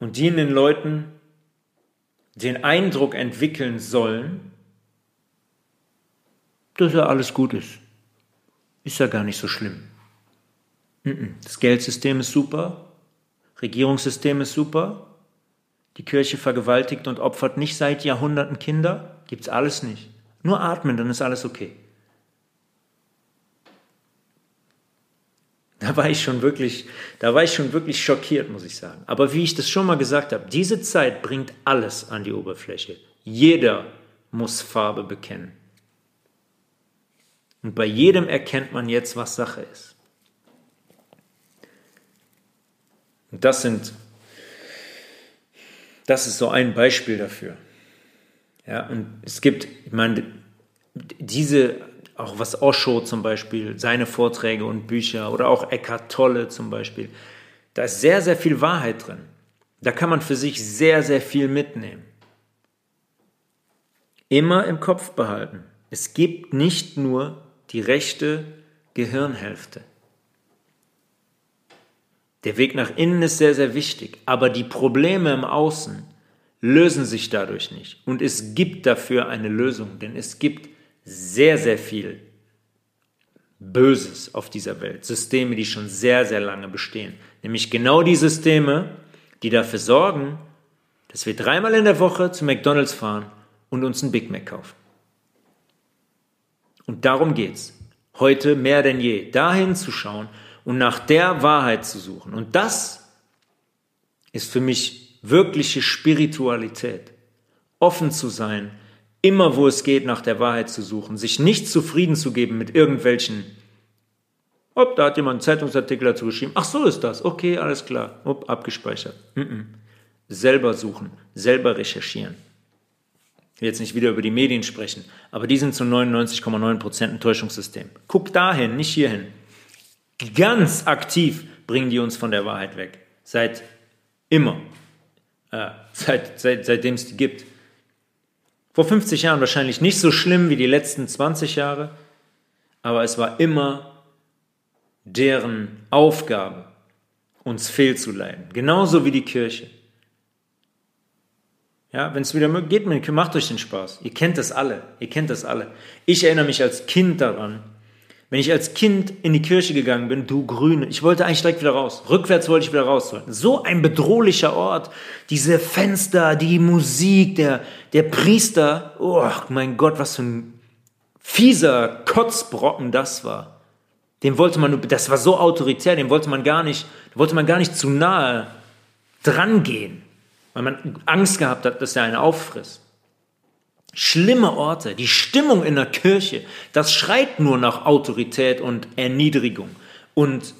und die in den Leuten den Eindruck entwickeln sollen, dass ja alles gut ist. Ist ja gar nicht so schlimm. Das Geldsystem ist super, Regierungssystem ist super, die Kirche vergewaltigt und opfert nicht seit Jahrhunderten Kinder, gibt's alles nicht. Nur atmen, dann ist alles okay. Da war ich schon wirklich, da war ich schon wirklich schockiert, muss ich sagen. Aber wie ich das schon mal gesagt habe, diese Zeit bringt alles an die Oberfläche. Jeder muss Farbe bekennen. Und bei jedem erkennt man jetzt, was Sache ist. Und das sind, das ist so ein Beispiel dafür. Ja, und es gibt, ich meine, diese, auch was Osho zum Beispiel, seine Vorträge und Bücher oder auch Eckhart Tolle zum Beispiel, da ist sehr, sehr viel Wahrheit drin. Da kann man für sich sehr, sehr viel mitnehmen. Immer im Kopf behalten. Es gibt nicht nur die rechte Gehirnhälfte. Der Weg nach innen ist sehr, sehr wichtig, aber die Probleme im Außen lösen sich dadurch nicht. Und es gibt dafür eine Lösung, denn es gibt sehr, sehr viel Böses auf dieser Welt. Systeme, die schon sehr, sehr lange bestehen. Nämlich genau die Systeme, die dafür sorgen, dass wir dreimal in der Woche zu McDonald's fahren und uns einen Big Mac kaufen. Und darum geht's. Heute mehr denn je, dahin zu schauen und nach der Wahrheit zu suchen. Und das ist für mich wirkliche Spiritualität. Offen zu sein, immer wo es geht, nach der Wahrheit zu suchen, sich nicht zufrieden zu geben mit irgendwelchen, ob da hat jemand einen Zeitungsartikel dazu geschrieben, ach so ist das, okay, alles klar, ob abgespeichert. Mm -mm. Selber suchen, selber recherchieren. Ich will jetzt nicht wieder über die Medien sprechen, aber die sind zu 99,9% ein Täuschungssystem. Guck dahin, nicht hierhin. Ganz aktiv bringen die uns von der Wahrheit weg. Seit immer. Äh, seit, seit, seitdem es die gibt. Vor 50 Jahren wahrscheinlich nicht so schlimm wie die letzten 20 Jahre, aber es war immer deren Aufgabe, uns fehlzuleiten. Genauso wie die Kirche. Ja, wenn es wieder geht, macht euch den Spaß. Ihr kennt das alle. Ihr kennt das alle. Ich erinnere mich als Kind daran, wenn ich als Kind in die Kirche gegangen bin, du Grüne, ich wollte eigentlich direkt wieder raus. Rückwärts wollte ich wieder raus. So ein bedrohlicher Ort. Diese Fenster, die Musik, der, der Priester. Oh mein Gott, was für ein fieser Kotzbrocken das war. Dem wollte man, das war so autoritär, dem wollte man gar nicht, wollte man gar nicht zu nahe drangehen, weil man Angst gehabt hat, dass er einen auffrisst. Schlimme Orte, die Stimmung in der Kirche, das schreit nur nach Autorität und Erniedrigung und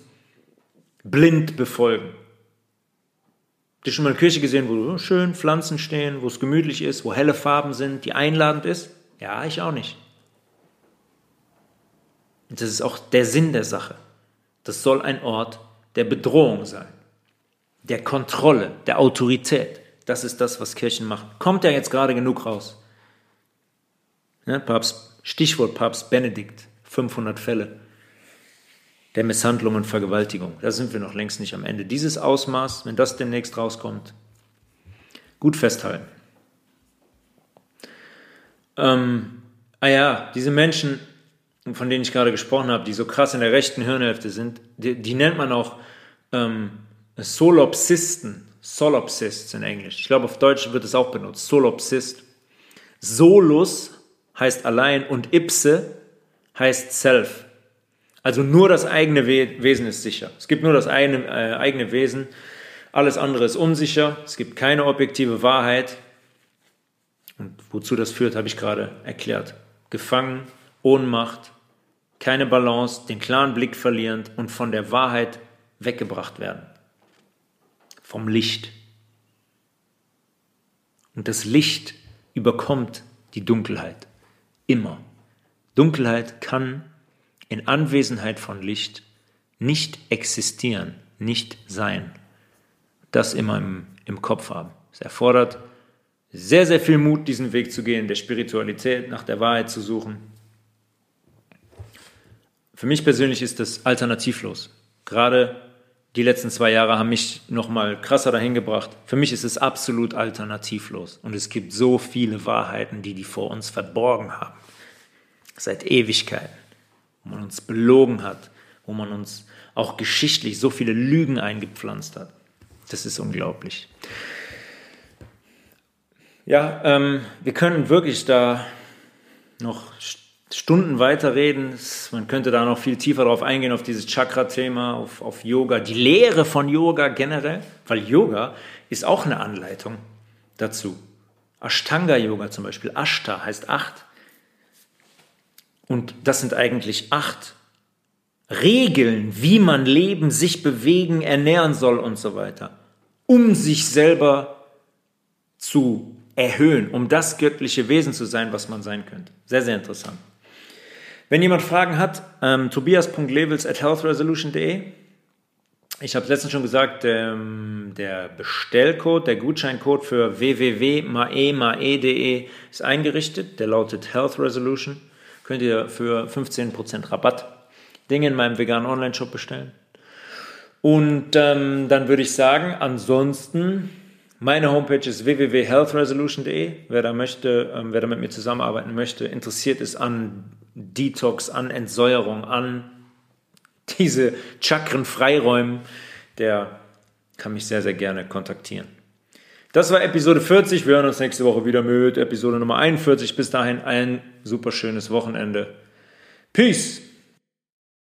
blind befolgen. Hast du schon mal eine Kirche gesehen, wo schön Pflanzen stehen, wo es gemütlich ist, wo helle Farben sind, die einladend ist? Ja, ich auch nicht. Und das ist auch der Sinn der Sache. Das soll ein Ort der Bedrohung sein, der Kontrolle, der Autorität. Das ist das, was Kirchen machen. Kommt ja jetzt gerade genug raus. Ja, Papst, Stichwort Papst Benedikt, 500 Fälle der Misshandlung und Vergewaltigung. Da sind wir noch längst nicht am Ende. Dieses Ausmaß, wenn das demnächst rauskommt, gut festhalten. Ähm, ah ja, diese Menschen, von denen ich gerade gesprochen habe, die so krass in der rechten Hirnhälfte sind, die, die nennt man auch ähm, Solopsisten, Solopsists in Englisch. Ich glaube, auf Deutsch wird es auch benutzt, Solopsist. Solus heißt allein und ipse heißt self. Also nur das eigene Wesen ist sicher. Es gibt nur das eigene, äh, eigene Wesen. Alles andere ist unsicher. Es gibt keine objektive Wahrheit. Und wozu das führt, habe ich gerade erklärt. Gefangen, Ohnmacht, keine Balance, den klaren Blick verlierend und von der Wahrheit weggebracht werden. Vom Licht. Und das Licht überkommt die Dunkelheit. Immer. Dunkelheit kann in Anwesenheit von Licht nicht existieren, nicht sein. Das immer im, im Kopf haben. Es erfordert sehr, sehr viel Mut, diesen Weg zu gehen, der Spiritualität, nach der Wahrheit zu suchen. Für mich persönlich ist das alternativlos. Gerade die letzten zwei Jahre haben mich noch mal krasser dahin gebracht. Für mich ist es absolut alternativlos und es gibt so viele Wahrheiten, die die vor uns verborgen haben. Seit Ewigkeiten, wo man uns belogen hat, wo man uns auch geschichtlich so viele Lügen eingepflanzt hat. Das ist unglaublich. Ja, ähm, wir können wirklich da noch Stunden weiterreden. Man könnte da noch viel tiefer drauf eingehen, auf dieses Chakra-Thema, auf, auf Yoga, die Lehre von Yoga generell, weil Yoga ist auch eine Anleitung dazu. Ashtanga-Yoga zum Beispiel, Ashta heißt acht. Und das sind eigentlich acht Regeln, wie man leben, sich bewegen, ernähren soll und so weiter, um sich selber zu erhöhen, um das göttliche Wesen zu sein, was man sein könnte. Sehr, sehr interessant. Wenn jemand Fragen hat, ähm, tobias.levels at healthresolution.de. Ich habe letztens schon gesagt, ähm, der Bestellcode, der Gutscheincode für www.mae.de ist eingerichtet. Der lautet Health Resolution könnt ihr für 15% Rabatt Dinge in meinem veganen Online-Shop bestellen. Und ähm, dann würde ich sagen, ansonsten, meine Homepage ist www.healthresolution.de. Wer da möchte, ähm, wer da mit mir zusammenarbeiten möchte, interessiert ist an Detox, an Entsäuerung, an diese Chakren freiräumen, der kann mich sehr, sehr gerne kontaktieren. Das war Episode 40. Wir hören uns nächste Woche wieder mit Episode Nummer 41. Bis dahin ein super schönes Wochenende. Peace!